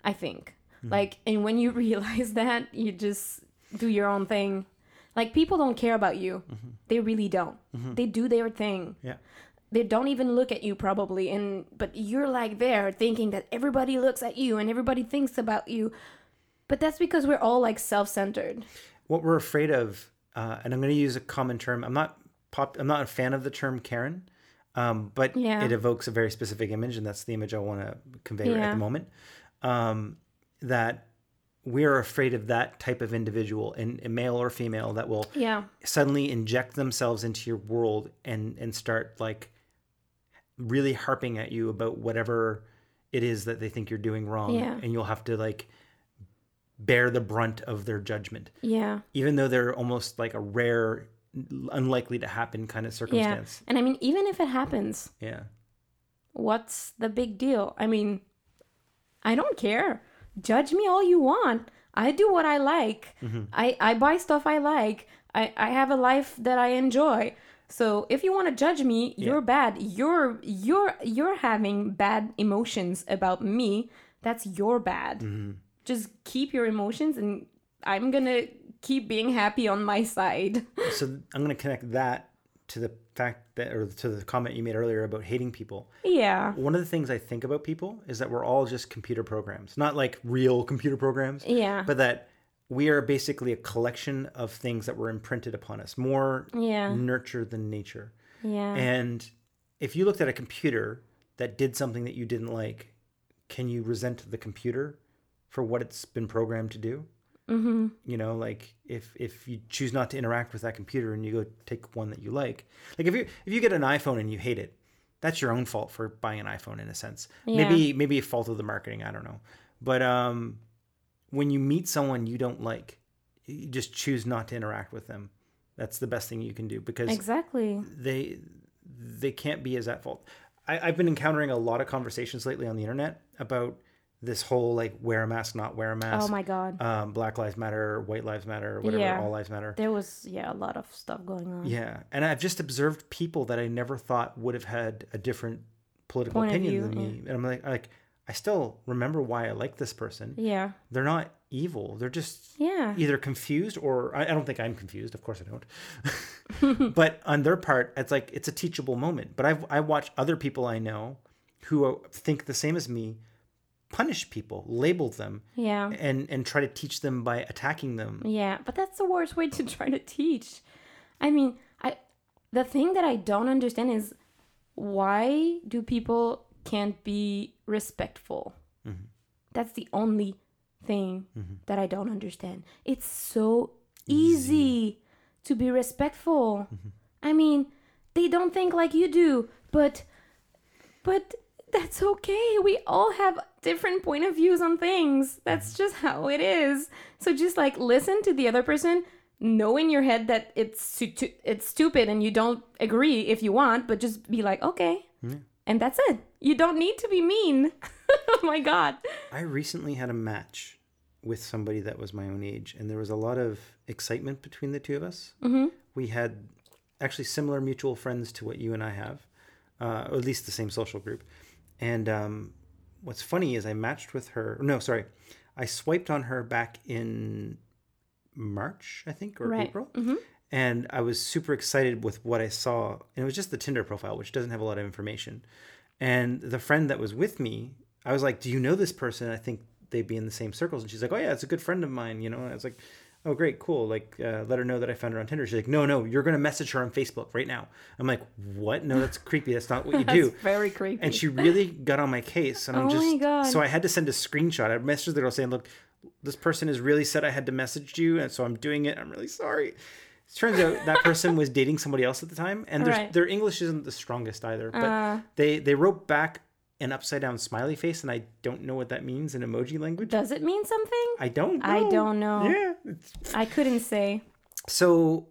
I think like, and when you realize that, you just do your own thing. Like people don't care about you. They really don't. They do their thing Yeah. they don't even look at you probably and but you're like there thinking that everybody looks at you and everybody thinks about you but that's because we're all like self-centered What we're afraid of, uh, and I'm going to use a common term. I'm not pop. I'm not a fan of the term Karen, um, but Yeah. it evokes a very specific image, and that's the image I want to convey right at the moment. Um, that we are afraid of that type of individual, and a male or female, that will yeah. suddenly inject themselves into your world and and start like really harping at you about whatever it is that they think you're doing wrong. Yeah. and you'll have to like bear the brunt of their judgment. Yeah. Even though they're almost like a rare unlikely to happen kind of yeah. circumstance. And i mean even if it happens yeah. what's the big deal? I mean i don't care. Judge me all you want. I do what i like. Mm-hmm. I i buy stuff i like. I i have a life that i enjoy. So if you want to judge me you're bad. You're you're you're having bad emotions about me. That's your bad. Mm-hmm. Just keep your emotions and i'm gonna keep being happy on my side. So i'm going to connect that to the fact that or to the comment you made earlier about hating people yeah. one of the things i think about people is that we're all just computer programs. Not like real computer programs yeah. but that we are basically a collection of things that were imprinted upon us more yeah. nurture than nature. Yeah. And if you looked at a computer that did something that you didn't like can you resent the computer for what it's been programmed to do mm-hmm. You know like if if you choose not to interact with that computer and you go take one that you like like if you if you get an iphone and you hate it that's your own fault for buying an iphone in a sense. Yeah. maybe maybe a fault of the marketing i don't know. But um when you meet someone you don't like you just choose not to interact with them. That's the best thing you can do because exactly. they they can't be as at fault. I, I've been encountering a lot of conversations lately on the internet about this whole like wear a mask, not wear a mask. oh my god um, Black Lives Matter, White Lives Matter, whatever, Yeah. all lives matter. there was yeah a lot of stuff going on Yeah, and I've just observed people that I never thought would have had a different political Point opinion than me, and I'm like, like I still remember why I like this person. yeah They're not evil. They're just yeah either confused or I, I don't think I'm confused. Of course I don't. but on their part, it's like it's a teachable moment. But I've I watch other people I know who think the same as me, punish people, label them, Yeah. and and try to teach them by attacking them. Yeah, but that's the worst way to try to teach. I mean, I the thing that I don't understand is why do people can't be respectful? Mm-hmm. That's the only thing mm-hmm. that I don't understand. It's so easy, to be respectful. Mm-hmm. I mean, they don't think like you do, but but that's okay. We all have different point of views on things. That's just how it is. So just like listen to the other person, know in your head that it's it's stupid and you don't agree if you want, but just be like, okay. And that's it. You don't need to be mean. oh my god. I recently had a match with somebody that was my own age, and there was a lot of excitement between the two of us. Mm-hmm. We had actually similar mutual friends to what you and I have, uh, or at least the same social group. And um, what's funny is I matched with her. No, sorry, I swiped on her back in March, I think, or Right. April. Mm-hmm. And I was super excited with what I saw. And it was just the Tinder profile, which doesn't have a lot of information. And the friend that was with me, I was like, Do you know this person? I think they'd be in the same circles. And she's like, Oh, yeah, it's a good friend of mine. You know, and I was like, Oh, great, cool. Like, uh, let her know that I found her on Tinder. She's like, No, no, you're going to message her on Facebook right now. I'm like, What? No, that's creepy. That's not what you do. That's very creepy. And she really got on my case. And I'm Oh just, my God. so I had to send a screenshot. I messaged the girl saying, Look, this person has really said I had to message you. And so I'm doing it. I'm really sorry. It turns out that person was dating somebody else at the time. And their, Right. their English isn't the strongest either. But Uh. they, they wrote back an upside down smiley face. And I don't know what that means in emoji language. Does it mean something? I don't know. I don't know. Yeah. it's- I couldn't say. so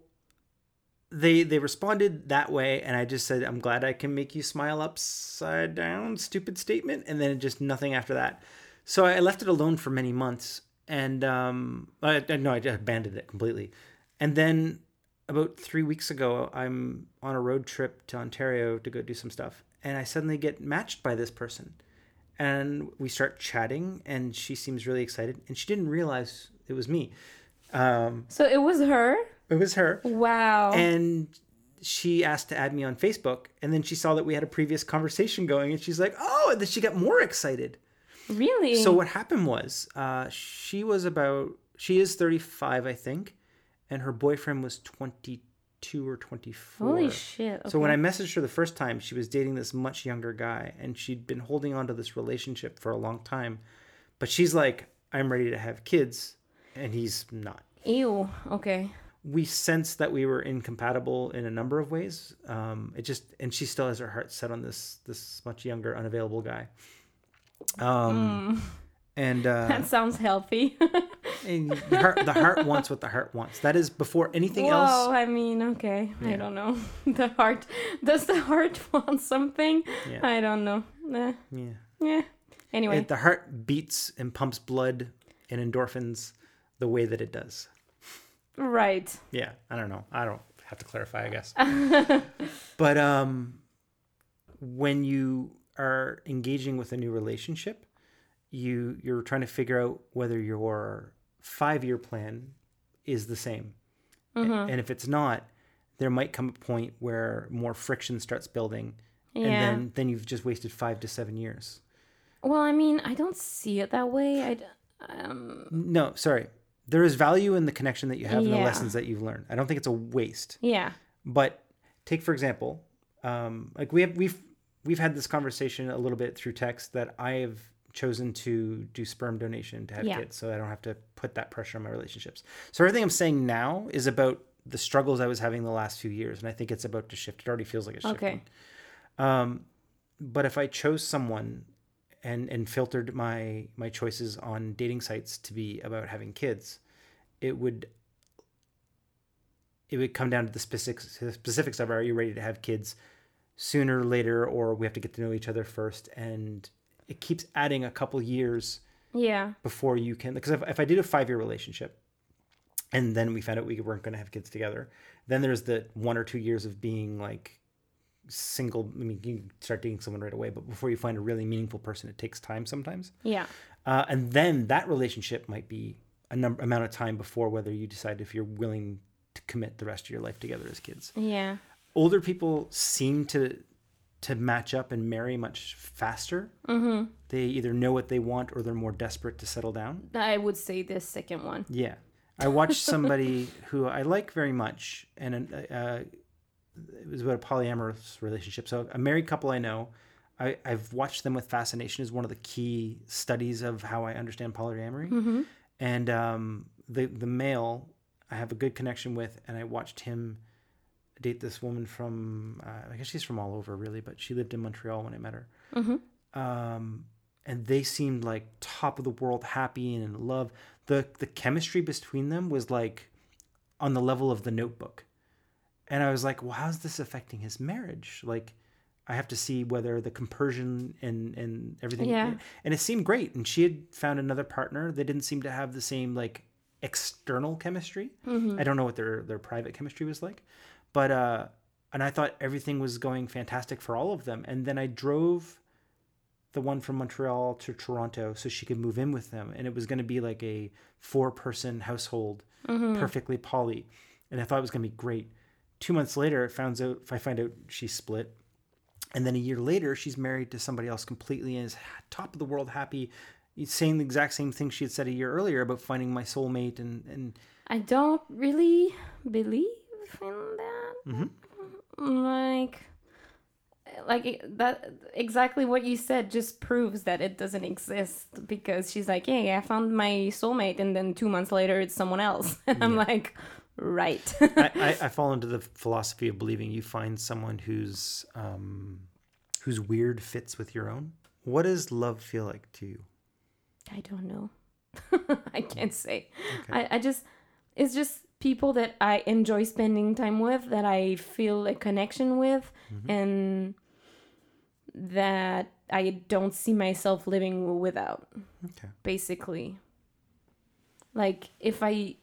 they they responded that way and i just said i'm glad i can make you smile upside down stupid statement and then just nothing after that so i left it alone for many months and um i I- no i just abandoned it completely and then about three weeks ago i'm on a road trip to ontario to go do some stuff and i suddenly get matched by this person and we start chatting and she seems really excited and she didn't realize it was me um So it was her? it was her Wow. and she asked to add me on Facebook. And then she saw that we had a previous conversation going, and she's like, "Oh!" And then she got more excited. really? So what happened was, uh, she was about she is thirty five, I think, and her boyfriend was twenty two or twenty four. Holy shit. So when I messaged her the first time, she was dating this much younger guy, and she'd been holding on to this relationship for a long time. But she's like, "I'm ready to have kids," and he's not Ew. Okay. we sensed that we were incompatible in a number of ways. Um, it just and she still has her heart set on this this much younger, unavailable guy. Um, and uh, That sounds healthy. and the heart, the heart wants what the heart wants. That is before anything Whoa, else. I mean, okay. I don't know. The heart. Does the heart want something? Yeah. I don't know. Eh, Yeah, yeah. Anyway. it, the heart beats and pumps blood and endorphins the way that it does. right. Yeah, I don't know. I don't have to clarify, I guess. but um, when you are engaging with a new relationship, you you're trying to figure out whether your five year plan is the same, A- and if it's not, there might come a point where more friction starts building, Yeah. and then then you've just wasted five to seven years. Well, I mean, I don't see it that way. I. Um, No, sorry. There is value in the connection that you have and the lessons that you've learned. I don't think it's a waste. yeah. But take for example, um, like we have we've we've had this conversation a little bit through text that I have chosen to do sperm donation to have Yeah. kids, so I don't have to put that pressure on my relationships. So everything I'm saying now is about the struggles I was having the last few years, and I think it's about to shift. It already feels like it's shifting. Okay. Um, but if I chose someone and and filtered my my choices on dating sites to be about having kids, it would it would come down to the specifics specifics of are you ready to have kids sooner or later or we have to get to know each other first and it keeps adding a couple years Yeah. before you can because if, if i did a five year relationship and then we found out we weren't going to have kids together then there's the one or two years of being like single i mean you start dating someone right away but before you find a really meaningful person it takes time sometimes Yeah. uh, and then that relationship might be a number amount of time before whether you decide if you're willing to commit the rest of your life together as kids Yeah. older people seem to to match up and marry much faster. Mm-hmm. They either know what they want or they're more desperate to settle down. I would say the second one. Yeah. I watched somebody who I like very much, and uh, it was about a polyamorous relationship. So, a married couple I know, I, I've watched them with fascination, is one of the key studies of how I understand polyamory. And um, the, the male I have a good connection with, and I watched him date this woman from, uh, I guess she's from all over really, but she lived in Montreal when I met her. Um, and they seemed like top of the world, happy and in love. The the chemistry between them was like on the level of the Notebook, and I was like, well, how's this affecting his marriage? Like, I have to see whether the compersion and and everything. Yeah. And it seemed great, and she had found another partner. They didn't seem to have the same like external chemistry. I don't know what their their private chemistry was like, but uh, and I thought everything was going fantastic for all of them. And then I drove the one from Montreal to Toronto so she could move in with them. And it was going to be like a four person household, perfectly poly. And I thought it was going to be great. Two months later, it found out, I find out she split. And then a year later, she's married to somebody else completely and is top of the world happy, saying the exact same thing she had said a year earlier about finding my soulmate. And, and I don't really believe in that. Like, like that exactly what you said just proves that it doesn't exist because she's like, "Hey, I found my soulmate," and then two months later, it's someone else. And I'm like, right. I, I, I fall into the philosophy of believing you find someone who's um, whose weird fits with your own. What does love feel like to you? I don't know. I can't say. I, I just, it's just people that I enjoy spending time with, that I feel a connection with, mm-hmm. and that I don't see myself living without, Okay. basically. Like, if I,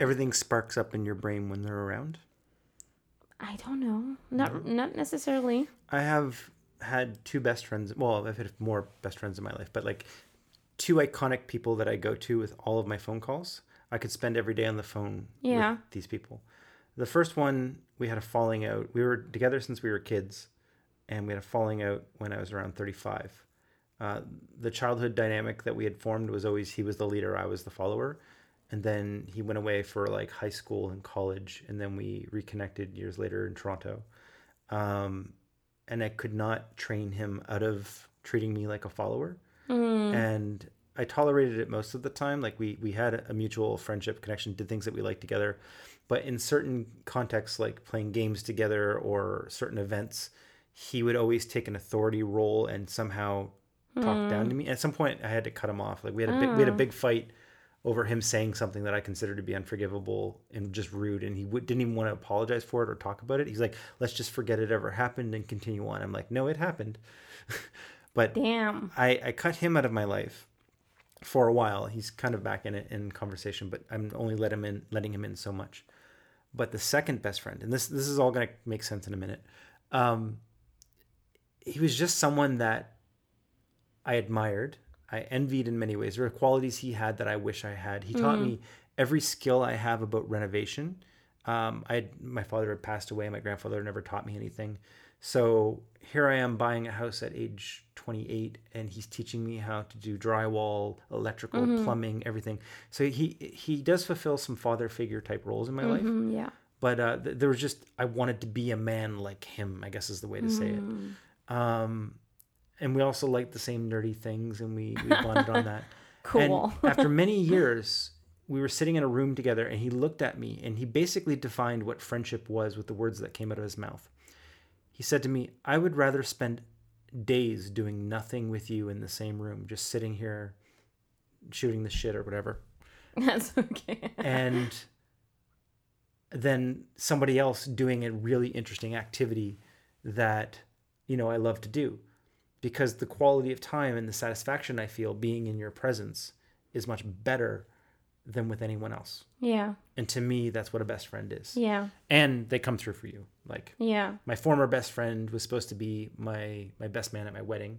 Everything sparks up in your brain when they're around. I don't know, not not necessarily. I have had two best friends. Well, I've had more best friends in my life, but like two iconic people that I go to with all of my phone calls. I could spend every day on the phone Yeah. with these people. The first one, we had a falling out. We were together since we were kids, and we had a falling out when I was around 35. Uh, the childhood dynamic that we had formed was always he was the leader, I was the follower. And then he went away for like high school and college, and then we reconnected years later in Toronto. Um, and I could not train him out of treating me like a follower. And I tolerated it most of the time. Like we we had a mutual friendship connection, did things that we liked together. But in certain contexts, like playing games together or certain events, he would always take an authority role and somehow talk hmm. down to me. At some point, I had to cut him off. Like we had a big, we had a hmm. big fight over him saying something that I considered to be unforgivable and just rude, and he w- didn't even want to apologize for it or talk about it. He's like, "Let's just forget it ever happened and continue on." I'm like, "No, it happened." but Damn. I, I cut him out of my life for a while. He's kind of back in it in conversation, but I'm only let him in, letting him in so much. But the second best friend, and this this is all going to make sense in a minute. Um, he was just someone that I admired. I envied in many ways. There were qualities he had that I wish I had. He taught me every skill I have about renovation. Um, I had, my father had passed away. My grandfather never taught me anything. So here I am buying a house at age 28, and he's teaching me how to do drywall, electrical, plumbing, everything. So he he does fulfill some father figure type roles in my life Mm, yeah. but uh, th- there was just I wanted to be a man like him. I guess is the way to say it. Um, and we also liked the same nerdy things, and we, we bonded on that. Cool. And after many years, we were sitting in a room together, and he looked at me, and he basically defined what friendship was with the words that came out of his mouth. He said to me, "I would rather spend days doing nothing with you in the same room, just sitting here, shooting the shit or whatever." That's okay. and then somebody else doing a really interesting activity that you know I love to do because the quality of time and the satisfaction I feel being in your presence is much better than with anyone else. Yeah. And to me that's what a best friend is. Yeah. And they come through for you. Like Yeah. my former best friend was supposed to be my my best man at my wedding.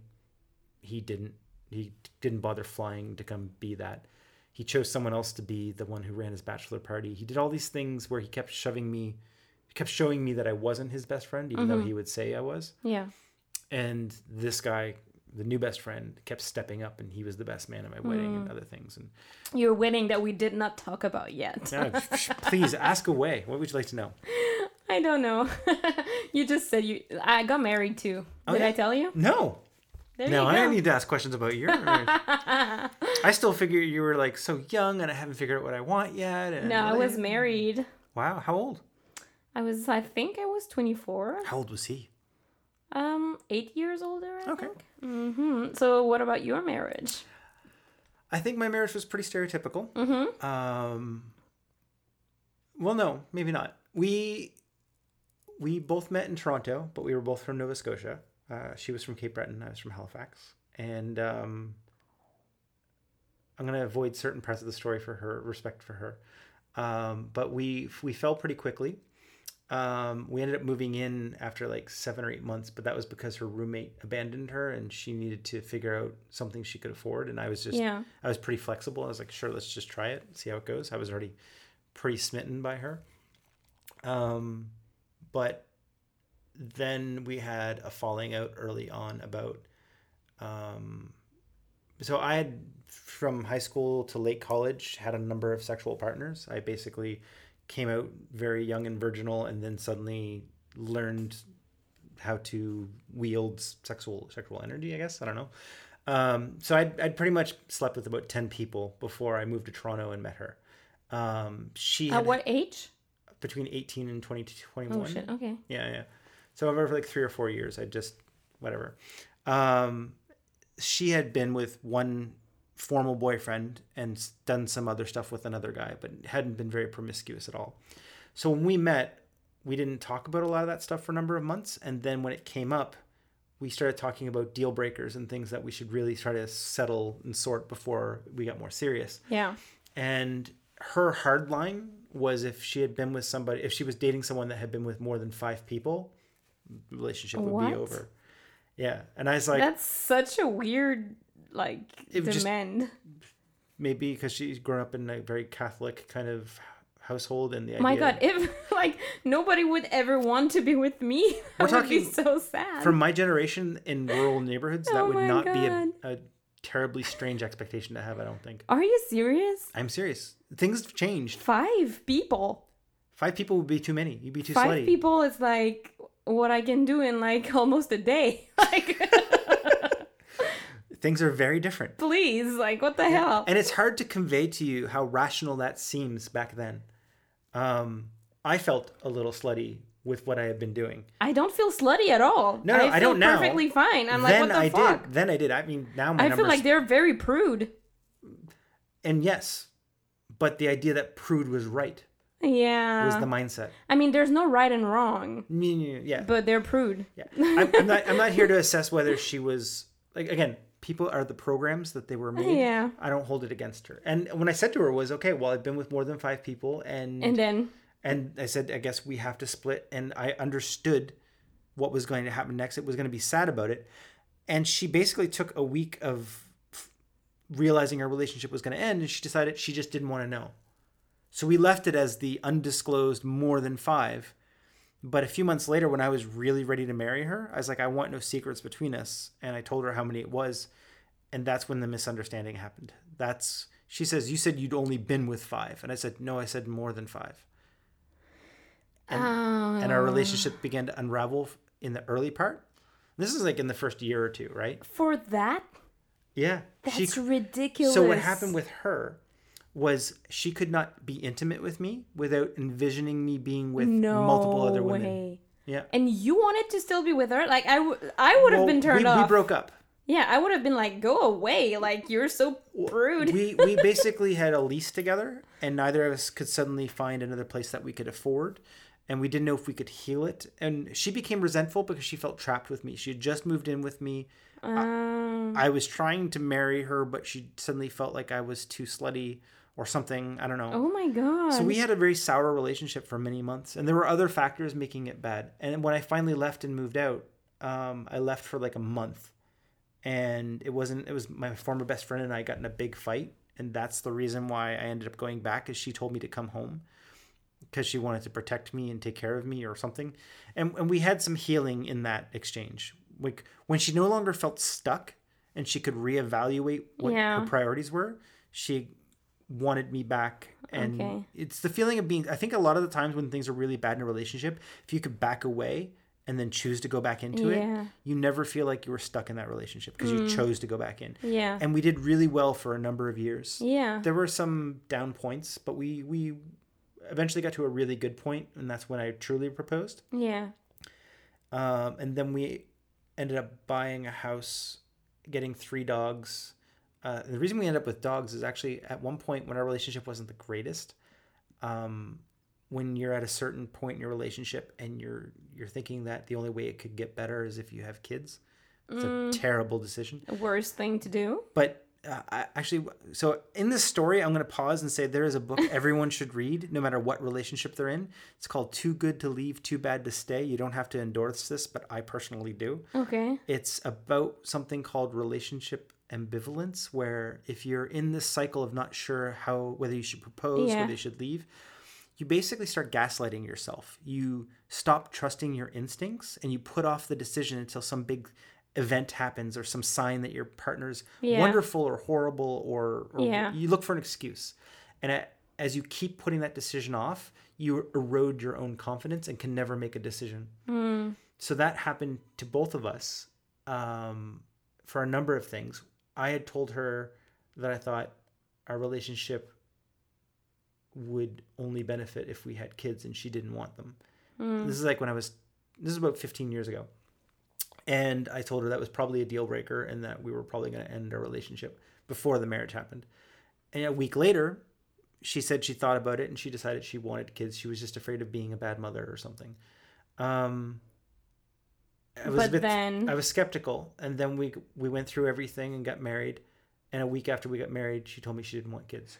He didn't he didn't bother flying to come be that. He chose someone else to be the one who ran his bachelor party. He did all these things where he kept shoving me kept showing me that I wasn't his best friend, even though Mm-hmm. he would say I was. Yeah. And this guy, the new best friend, kept stepping up, and he was the best man at my wedding Mm. and other things. And Your wedding that we did not talk about yet. yeah, please ask away. What would you like to know? I don't know. you just said you. I got married too. Oh, Did yeah? I tell you? No, There no, I need to ask questions about your. I still figure you were like so young, and I haven't figured out what I want yet. And no, I was married. Wow, how old? I was. I think I was 24. How old was he? Um, eight years older. I Okay. think. hmm So, what about your marriage? I think my marriage was pretty stereotypical. Mm-hmm. Um, well, no, maybe not. We we both met in Toronto, but we were both from Nova Scotia. Uh, she was from Cape Breton. I was from Halifax, and um, I'm gonna avoid certain parts of the story for her respect for her. Um, but we we fell pretty quickly. Um, we ended up moving in after like seven or eight months, but that was because her roommate abandoned her and she needed to figure out something she could afford. And I was just Yeah. I was pretty flexible. I was like, sure, let's just try it, see how it goes. I was already pretty smitten by her. Um, but then we had a falling out early on about. Um, so I had from high school to late college had a number of sexual partners. I basically came out very young and virginal, and then suddenly learned how to wield sexual sexual energy. I guess I don't know. Um, so I'd, I'd pretty much slept with about 10 people before I moved to Toronto and met her. Um, she At had what age? between 18 and 20 to 21. Oh shit. Okay. Yeah, yeah. So over like three or four years, I just whatever. Um, she had been with one formal boyfriend and done some other stuff with another guy, but hadn't been very promiscuous at all. So when we met, we didn't talk about a lot of that stuff for a number of months, and then when it came up, we started talking about deal breakers and things that we should really try to settle and sort before we got more serious. Yeah. And her hard line was if she had been with somebody, if she was dating someone that had been with more than five people, relationship would What? be over. Yeah. And I was like, That's such a weird like It was just- demand. maybe because she's grown up in a very Catholic kind of household and the idea. My God, if like nobody would ever want to be with me, We're that would be talking so sad. From my generation in rural neighborhoods, that Oh would not be a, a terribly strange expectation to have, I don't think. Are you serious? I'm serious. Things have changed. Five people. Five people would be too many. You'd be too Five slutty. people is like what I can do in like almost a day. Like, Things are very different. please, like what the hell? And it's hard to convey to you how rational that seems back then. Um, I felt a little slutty with what I had been doing. I don't feel slutty at all. No, no, I, I don't now. Perfectly fine. I'm like, then what the I fuck? did. Then I did. I mean, now my I numbers. feel like they're very prude. and yes, but the idea that prude was right Yeah. was the mindset. I mean, there's no right and wrong, Mean, Yeah, but they're prude. yeah. I'm, I'm not. I'm not here to assess whether she was like again. People are the programs that they were made. Yeah. I don't hold it against her. And when I said to her was okay, well, I've been with more than five people, and And then and I said, I guess we have to split. And I understood what was going to happen next. It was going to be sad about it. And she basically took a week of realizing our relationship was going to end. And she decided she just didn't want to know. So we left it as the undisclosed more than five. But a few months later, when I was really ready to marry her, I was like, I want no secrets between us. And I told her how many it was. And that's when the misunderstanding happened. That's, she says, You said you'd only been with five. And I said, No, I said more than five um, and our relationship began to unravel in the early part. This is like in the first year or two, right? for that, Yeah. that's ridiculous. so what happened with her was she could not be intimate with me without envisioning me being with no multiple other women. way. Yeah. And you wanted to still be with her? Like I, w- I would have Well, been turned we, off. we broke up. Yeah, I would have been like, go away. Like you're so rude. We we basically had a lease together, and neither of us could suddenly find another place that we could afford, and we didn't know if we could heal it. And she became resentful because she felt trapped with me. She had just moved in with me. um, I was trying to marry her, but she suddenly felt like I was too slutty or something. I don't know. oh my god. So we had a very sour relationship for many months, and there were other factors making it bad. And when I finally left and moved out, um, I left for like a month, and it wasn't. It was my former best friend and I got in a big fight, and that's the reason why I ended up going back. Is she told me to come home, because she wanted to protect me and take care of me or something. And and we had some healing in that exchange. Like when she no longer felt stuck and she could reevaluate what Yeah. her priorities were, she wanted me back and Okay. it's the feeling of being i think a lot of the times when things are really bad in a relationship if you could back away and then choose to go back into Yeah. it you never feel like you were stuck in that relationship because you chose to go back in Yeah. and we did really well for a number of years yeah. there were some down points but we we eventually got to a really good point and that's when i truly proposed Yeah. um, and then we ended up buying a house, getting three dogs. Uh, the reason we end up with dogs is actually at one point when our relationship wasn't the greatest. Um, when you're at a certain point in your relationship and you're you're thinking that the only way it could get better is if you have kids, it's a terrible decision. The worst thing to do. But uh, I, actually, so in this story, I'm going to pause and say there is a book everyone should read, no matter what relationship they're in. It's called Too Good to Leave, Too Bad to Stay. You don't have to endorse this, but I personally do. Okay. It's about something called relationship ambivalence, where if you're in this cycle of not sure how whether you should propose, Yeah. whether you should leave, you basically start gaslighting yourself. You stop trusting your instincts and you put off the decision until some big event happens or some sign that your partner's Yeah. wonderful or horrible or, or Yeah. you look for an excuse. And as you keep putting that decision off, you erode your own confidence and can never make a decision. So that happened to both of us um, for a number of things. I had told her that I thought our relationship would only benefit if we had kids and she didn't want them. This is like when I was, this is about 15 years ago. And I told her that was probably a deal breaker and that we were probably going to end our relationship before the marriage happened. And a week later, she said she thought about it and she decided she wanted kids. She was just afraid of being a bad mother or something. Um, I was a But bit, then- I was skeptical, and then we we went through everything and got married. And a week after we got married, she told me she didn't want kids.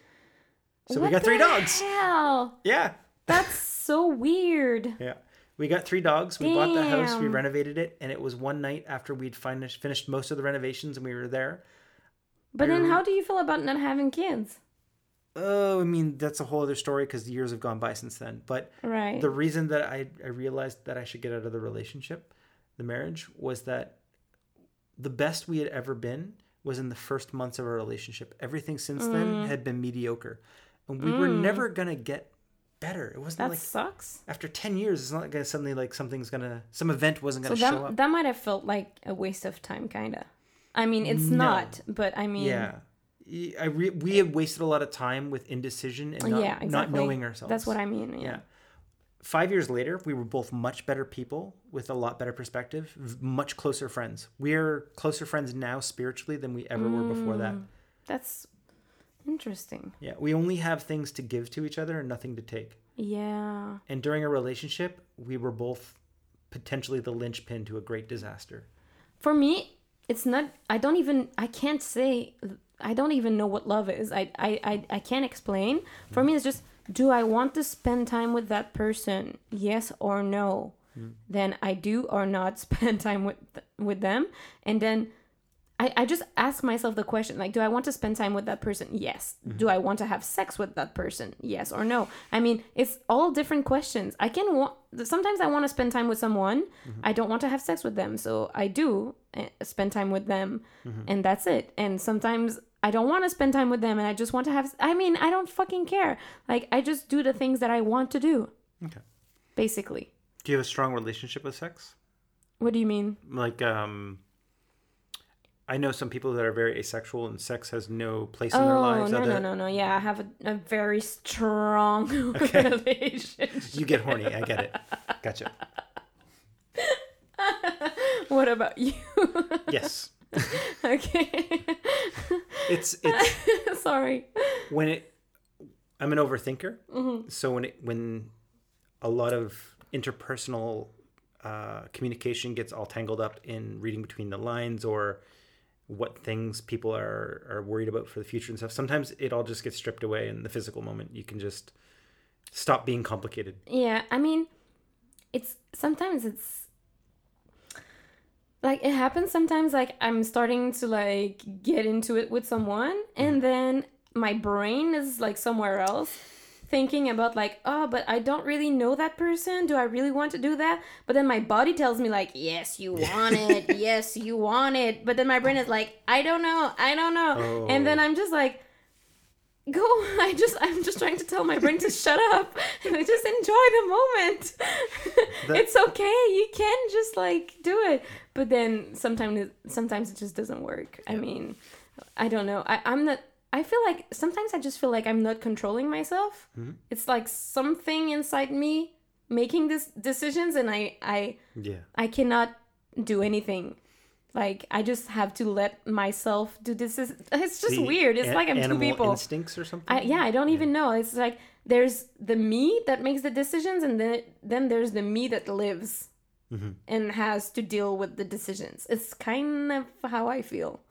So we What got three dogs. Hell, Yeah, that's so weird. yeah. We got three dogs. We bought the house. We renovated it, and it was one night after we'd finished finished most of the renovations, and we were there. But then, how do you feel about not having kids? Oh, I mean that's a whole other story because the years have gone by since then. But Right. the reason that I, I realized that I should get out of the relationship, the marriage, was that the best we had ever been was in the first months of our relationship. Everything since Mm. then had been mediocre. And we were never gonna get better. It wasn't that like sucks. after ten years, it's not gonna suddenly like something's gonna some event wasn't gonna show that up. that might have felt like a waste of time, kinda. I mean, it's No. not, but I mean, yeah. I re- we had wasted a lot of time with indecision and not, yeah, exactly. not knowing ourselves. That's what I mean. Yeah. Yeah. Five years later, we were both much better people with a lot better perspective, much closer friends. We're closer friends now spiritually than we ever were before that. Mm. That's interesting. Yeah. We only have things to give to each other and nothing to take. Yeah. And during a relationship, we were both potentially the linchpin to a great disaster. For me, it's not. I don't even. I can't say. I don't even know what love is. I. I. I, I can't explain. For me, it's just. Do I want to spend time with that person? Yes or no. Hmm. Then I do or not spend time with with them, and then I, I just ask myself the question like, do I want to spend time with that person? Yes. Mm-hmm. Do I want to have sex with that person? Yes or no? I mean, it's all different questions. I can want sometimes I want to spend time with someone. Mm-hmm. I don't want to have sex with them, so I do eh, spend time with them, mm-hmm. and that's it. And sometimes I don't want to spend time with them, and I just want to have. I mean, I don't fucking care. Like I just do the things that I want to do. Okay. Basically, Do you have a strong relationship with sex? what do you mean? Like, um, I know some people that are very asexual and sex has no place in Oh their lives. no Are no no no! Yeah, I have a, a very strong relationship. You get horny. I get it. Gotcha. What about you? Yes. okay. It's it's Sorry. when it i'm an overthinker Mm-hmm. so when it when a lot of interpersonal uh, communication gets all tangled up in reading between the lines or what things people are are worried about for the future and stuff sometimes it all just gets stripped away in the physical moment you can just stop being complicated Yeah, I mean, it's sometimes it's like it happens sometimes like I'm starting to like get into it with someone and mm. then my brain is like somewhere else thinking about like, oh, but I don't really know that person. Do I really want to do that? But then my body tells me like, yes, you want it. yes, you want it. But then my brain is like, I don't know. I don't know. And oh. then Oh. I'm just like, go. I just I'm just trying to tell my brain to shut up and just enjoy the moment. That- it's okay. You can just like do it. But then sometimes it, sometimes it just doesn't work. I mean, I don't know. I, I'm not. I feel like sometimes I just feel like I'm not controlling myself. Mm-hmm. It's like something inside me making these decisions, and I I Yeah. I cannot do anything. Like I just have to let myself do this. Is it's just The weird. It's a- like I'm two people. instincts or something. I, yeah, I don't even know. It's like there's the me that makes the decisions, and then then there's the me that lives Mm-hmm. and has to deal with the decisions. It's kind of how I feel.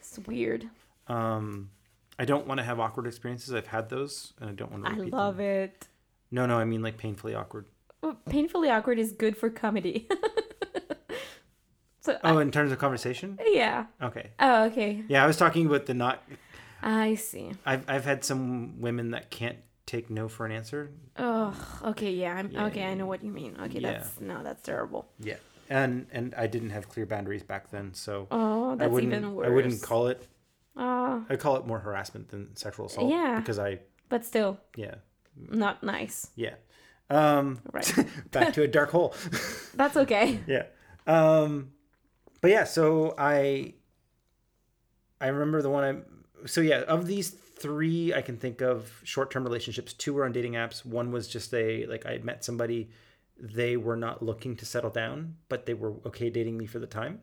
It's weird. Um, I don't want to have awkward experiences. I've had those, and I don't want to. I love them. it. No, no, I mean like painfully awkward. Well, Painfully awkward is good for comedy. so Oh, in terms of conversation. Yeah. Okay. Oh, okay. Yeah, I was talking about the not. I see. I've I've had some women that can't take no for an answer. Oh, okay. Yeah. I'm, Yeah. Okay, I know what you mean. Okay, Yeah. that's no, that's terrible. Yeah. And and I didn't have clear boundaries back then, so Oh, I that's wouldn't even worse. I wouldn't call it. Oh, I call it more harassment than sexual assault. Yeah. Because I but still, yeah not nice. yeah. Um, Right. back to a dark hole. That's okay. yeah. Um, but yeah, so I I remember the one I so yeah of these three I can think of short term relationships. Two were on dating apps. One was just a like I met somebody. They were not looking to settle down, but they were okay dating me for the time.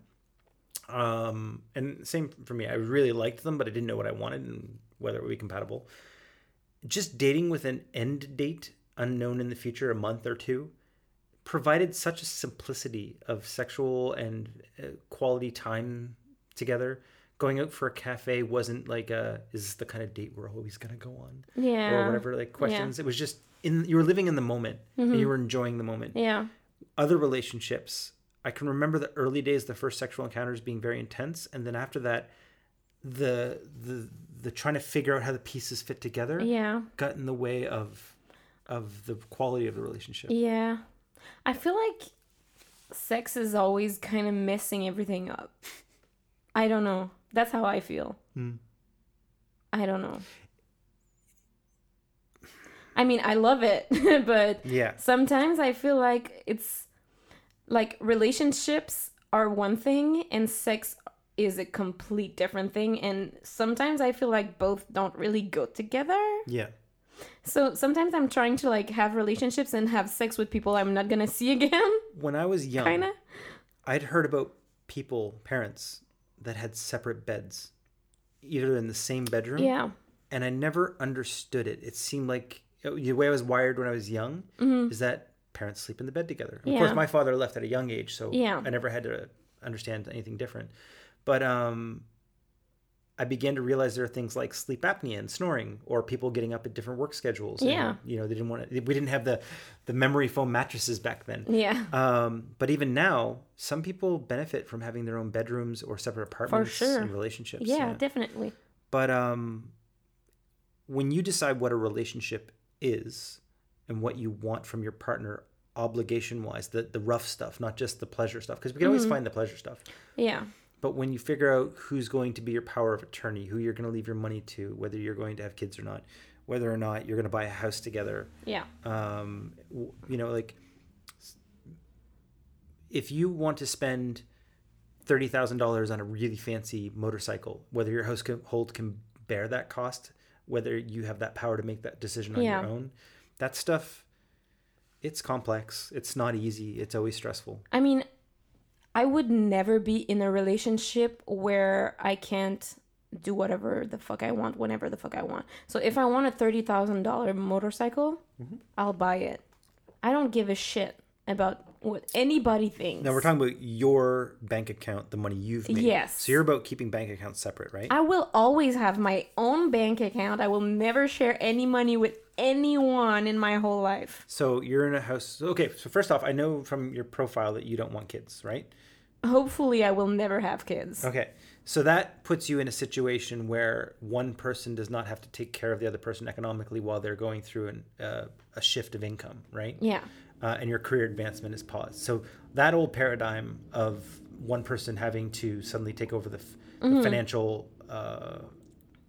Um, and same for me. I really liked them, but I didn't know what I wanted and whether it would be compatible. Just dating with an end date unknown in the future, a month or two, provided such a simplicity of sexual and uh, quality time together. Going out for a cafe wasn't like a is this the kind of date we're always gonna go on Yeah. or whatever like questions. It was just in you were living in the moment and you were enjoying the moment. Yeah. Other relationships, I can remember the early days, the first sexual encounters being very intense, and then after that, the the the trying to figure out how the pieces fit together Yeah. got in the way of of the quality of the relationship. Yeah. I feel like sex is always kind of messing everything up. I don't know. That's how I feel. Hmm. I don't know. I mean, I love it, but Yeah. sometimes I feel like it's like relationships are one thing and sex is a complete different thing and sometimes I feel like both don't really go together. Yeah. So sometimes I'm trying to like have relationships and have sex with people I'm not gonna see again. When I was young, Kinda. I'd heard about people, parents, that had separate beds, either in the same bedroom, Yeah. and I never understood it. It seemed like the way I was wired when I was young is that parents sleep in the bed together. Of Mm-hmm. Yeah. course, my father left at a young age, so Yeah. I never had to understand anything different. But um, I began to realize there are things like sleep apnea and snoring, or people getting up at different work schedules. and, Yeah. you know, they didn't want to. We didn't have the the memory foam mattresses back then. Yeah. Um, but even now, some people benefit from having their own bedrooms or separate apartments For sure. and relationships. Yeah, definitely. But um, when you decide what a relationship is and what you want from your partner, obligation wise, the, the rough stuff, not just the pleasure stuff, because we can Mm-hmm. always find the pleasure stuff. Yeah. But when you figure out who's going to be your power of attorney, who you're going to leave your money to, whether you're going to have kids or not, whether or not you're going to buy a house together, Yeah. um, you know, like if you want to spend thirty thousand dollars on a really fancy motorcycle, whether your household can bear that cost, whether you have that power to make that decision on Yeah. your own, that stuff, it's complex. It's not easy. It's always stressful. I mean, I would never be in a relationship where I can't do whatever the fuck I want whenever the fuck I want. So if I want a $30,000 motorcycle, Mm-hmm. I'll buy it. I don't give a shit about what anybody thinks. Now we're talking about your bank account, the money you've made. Yes. So you're about keeping bank accounts separate, right? I will always have my own bank account. I will never share any money with anyone in my whole life. so you're in a house. Okay. So first off, I know from your profile that you don't want kids, right? Hopefully, I will never have kids. Okay. So that puts you in a situation where one person does not have to take care of the other person economically while they're going through an, uh, a shift of income, right? Yeah. Uh, and your career advancement is paused. So that old paradigm of one person having to suddenly take over the, f- the financial, uh,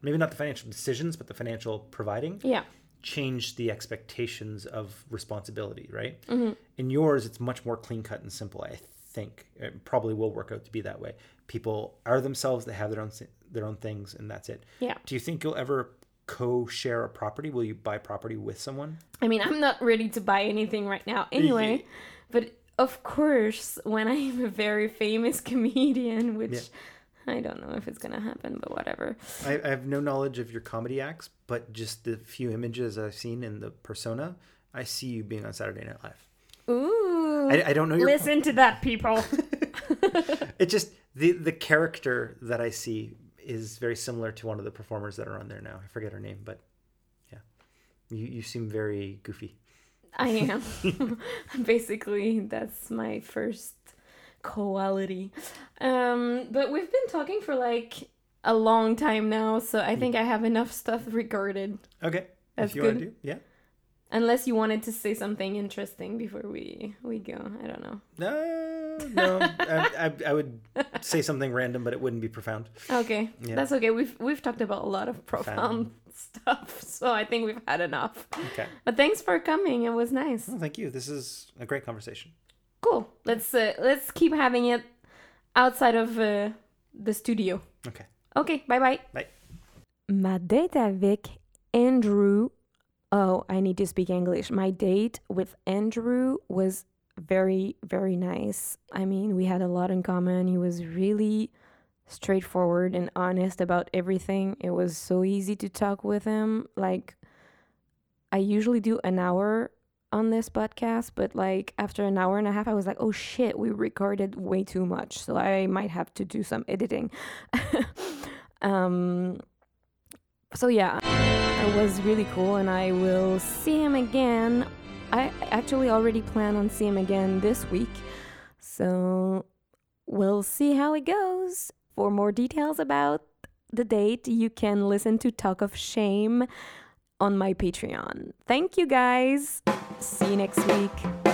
maybe not the financial decisions, but the financial providing, Yeah. changed the expectations of responsibility, right? Mm-hmm. In yours, it's much more clean cut and simple. I think it probably will work out to be that way. People are themselves; they have their own their own things, and that's it. Yeah. Do you think you'll ever co-share a property? Will you buy property with someone? I mean, I'm not ready to buy anything right now anyway. But of course, when I'm a very famous comedian, which Yeah. I don't know if it's gonna happen, but whatever. I, I have no knowledge of your comedy acts, but just the few images I've seen in the persona, I see you being on Saturday Night Live. Ooh. I, I don't know your. Listen to that, people. It just the the character that I see is very similar to one of the performers that are on there now. I forget her name, but yeah, you you seem very goofy. I am. Basically, that's my first quality. Um, but we've been talking for like a long time now, so I think I have enough stuff recorded. Okay, That's if you want to do, yeah. Unless you wanted to say something interesting before we we go. I don't know. No, no, I, I, I would say something random, but it wouldn't be profound. Okay, Yeah. that's okay. We've we've talked about a lot of profound stuff, so I think we've had enough. Okay, But thanks for coming. It was nice. well, thank you. This is a great conversation. Cool. Let's uh, let's keep having it outside of uh, the studio. Okay, Okay, bye bye. Bye. Ma date avec Andrew. Oh, I need to speak English. My date with Andrew was very, very nice. I mean, we had a lot in common. He was really straightforward and honest about everything. It was so easy to talk with him. Like, I usually do an hour on this podcast, but like after an hour and a half, I was like, oh shit, we recorded way too much. So I might have to do some editing. um, so yeah, was really cool, and I will see him again. I actually already plan on seeing him again this week. So we'll see how it goes. For more details about the date, you can listen to Talk of Shame on my Patreon. Thank you guys. See you next week.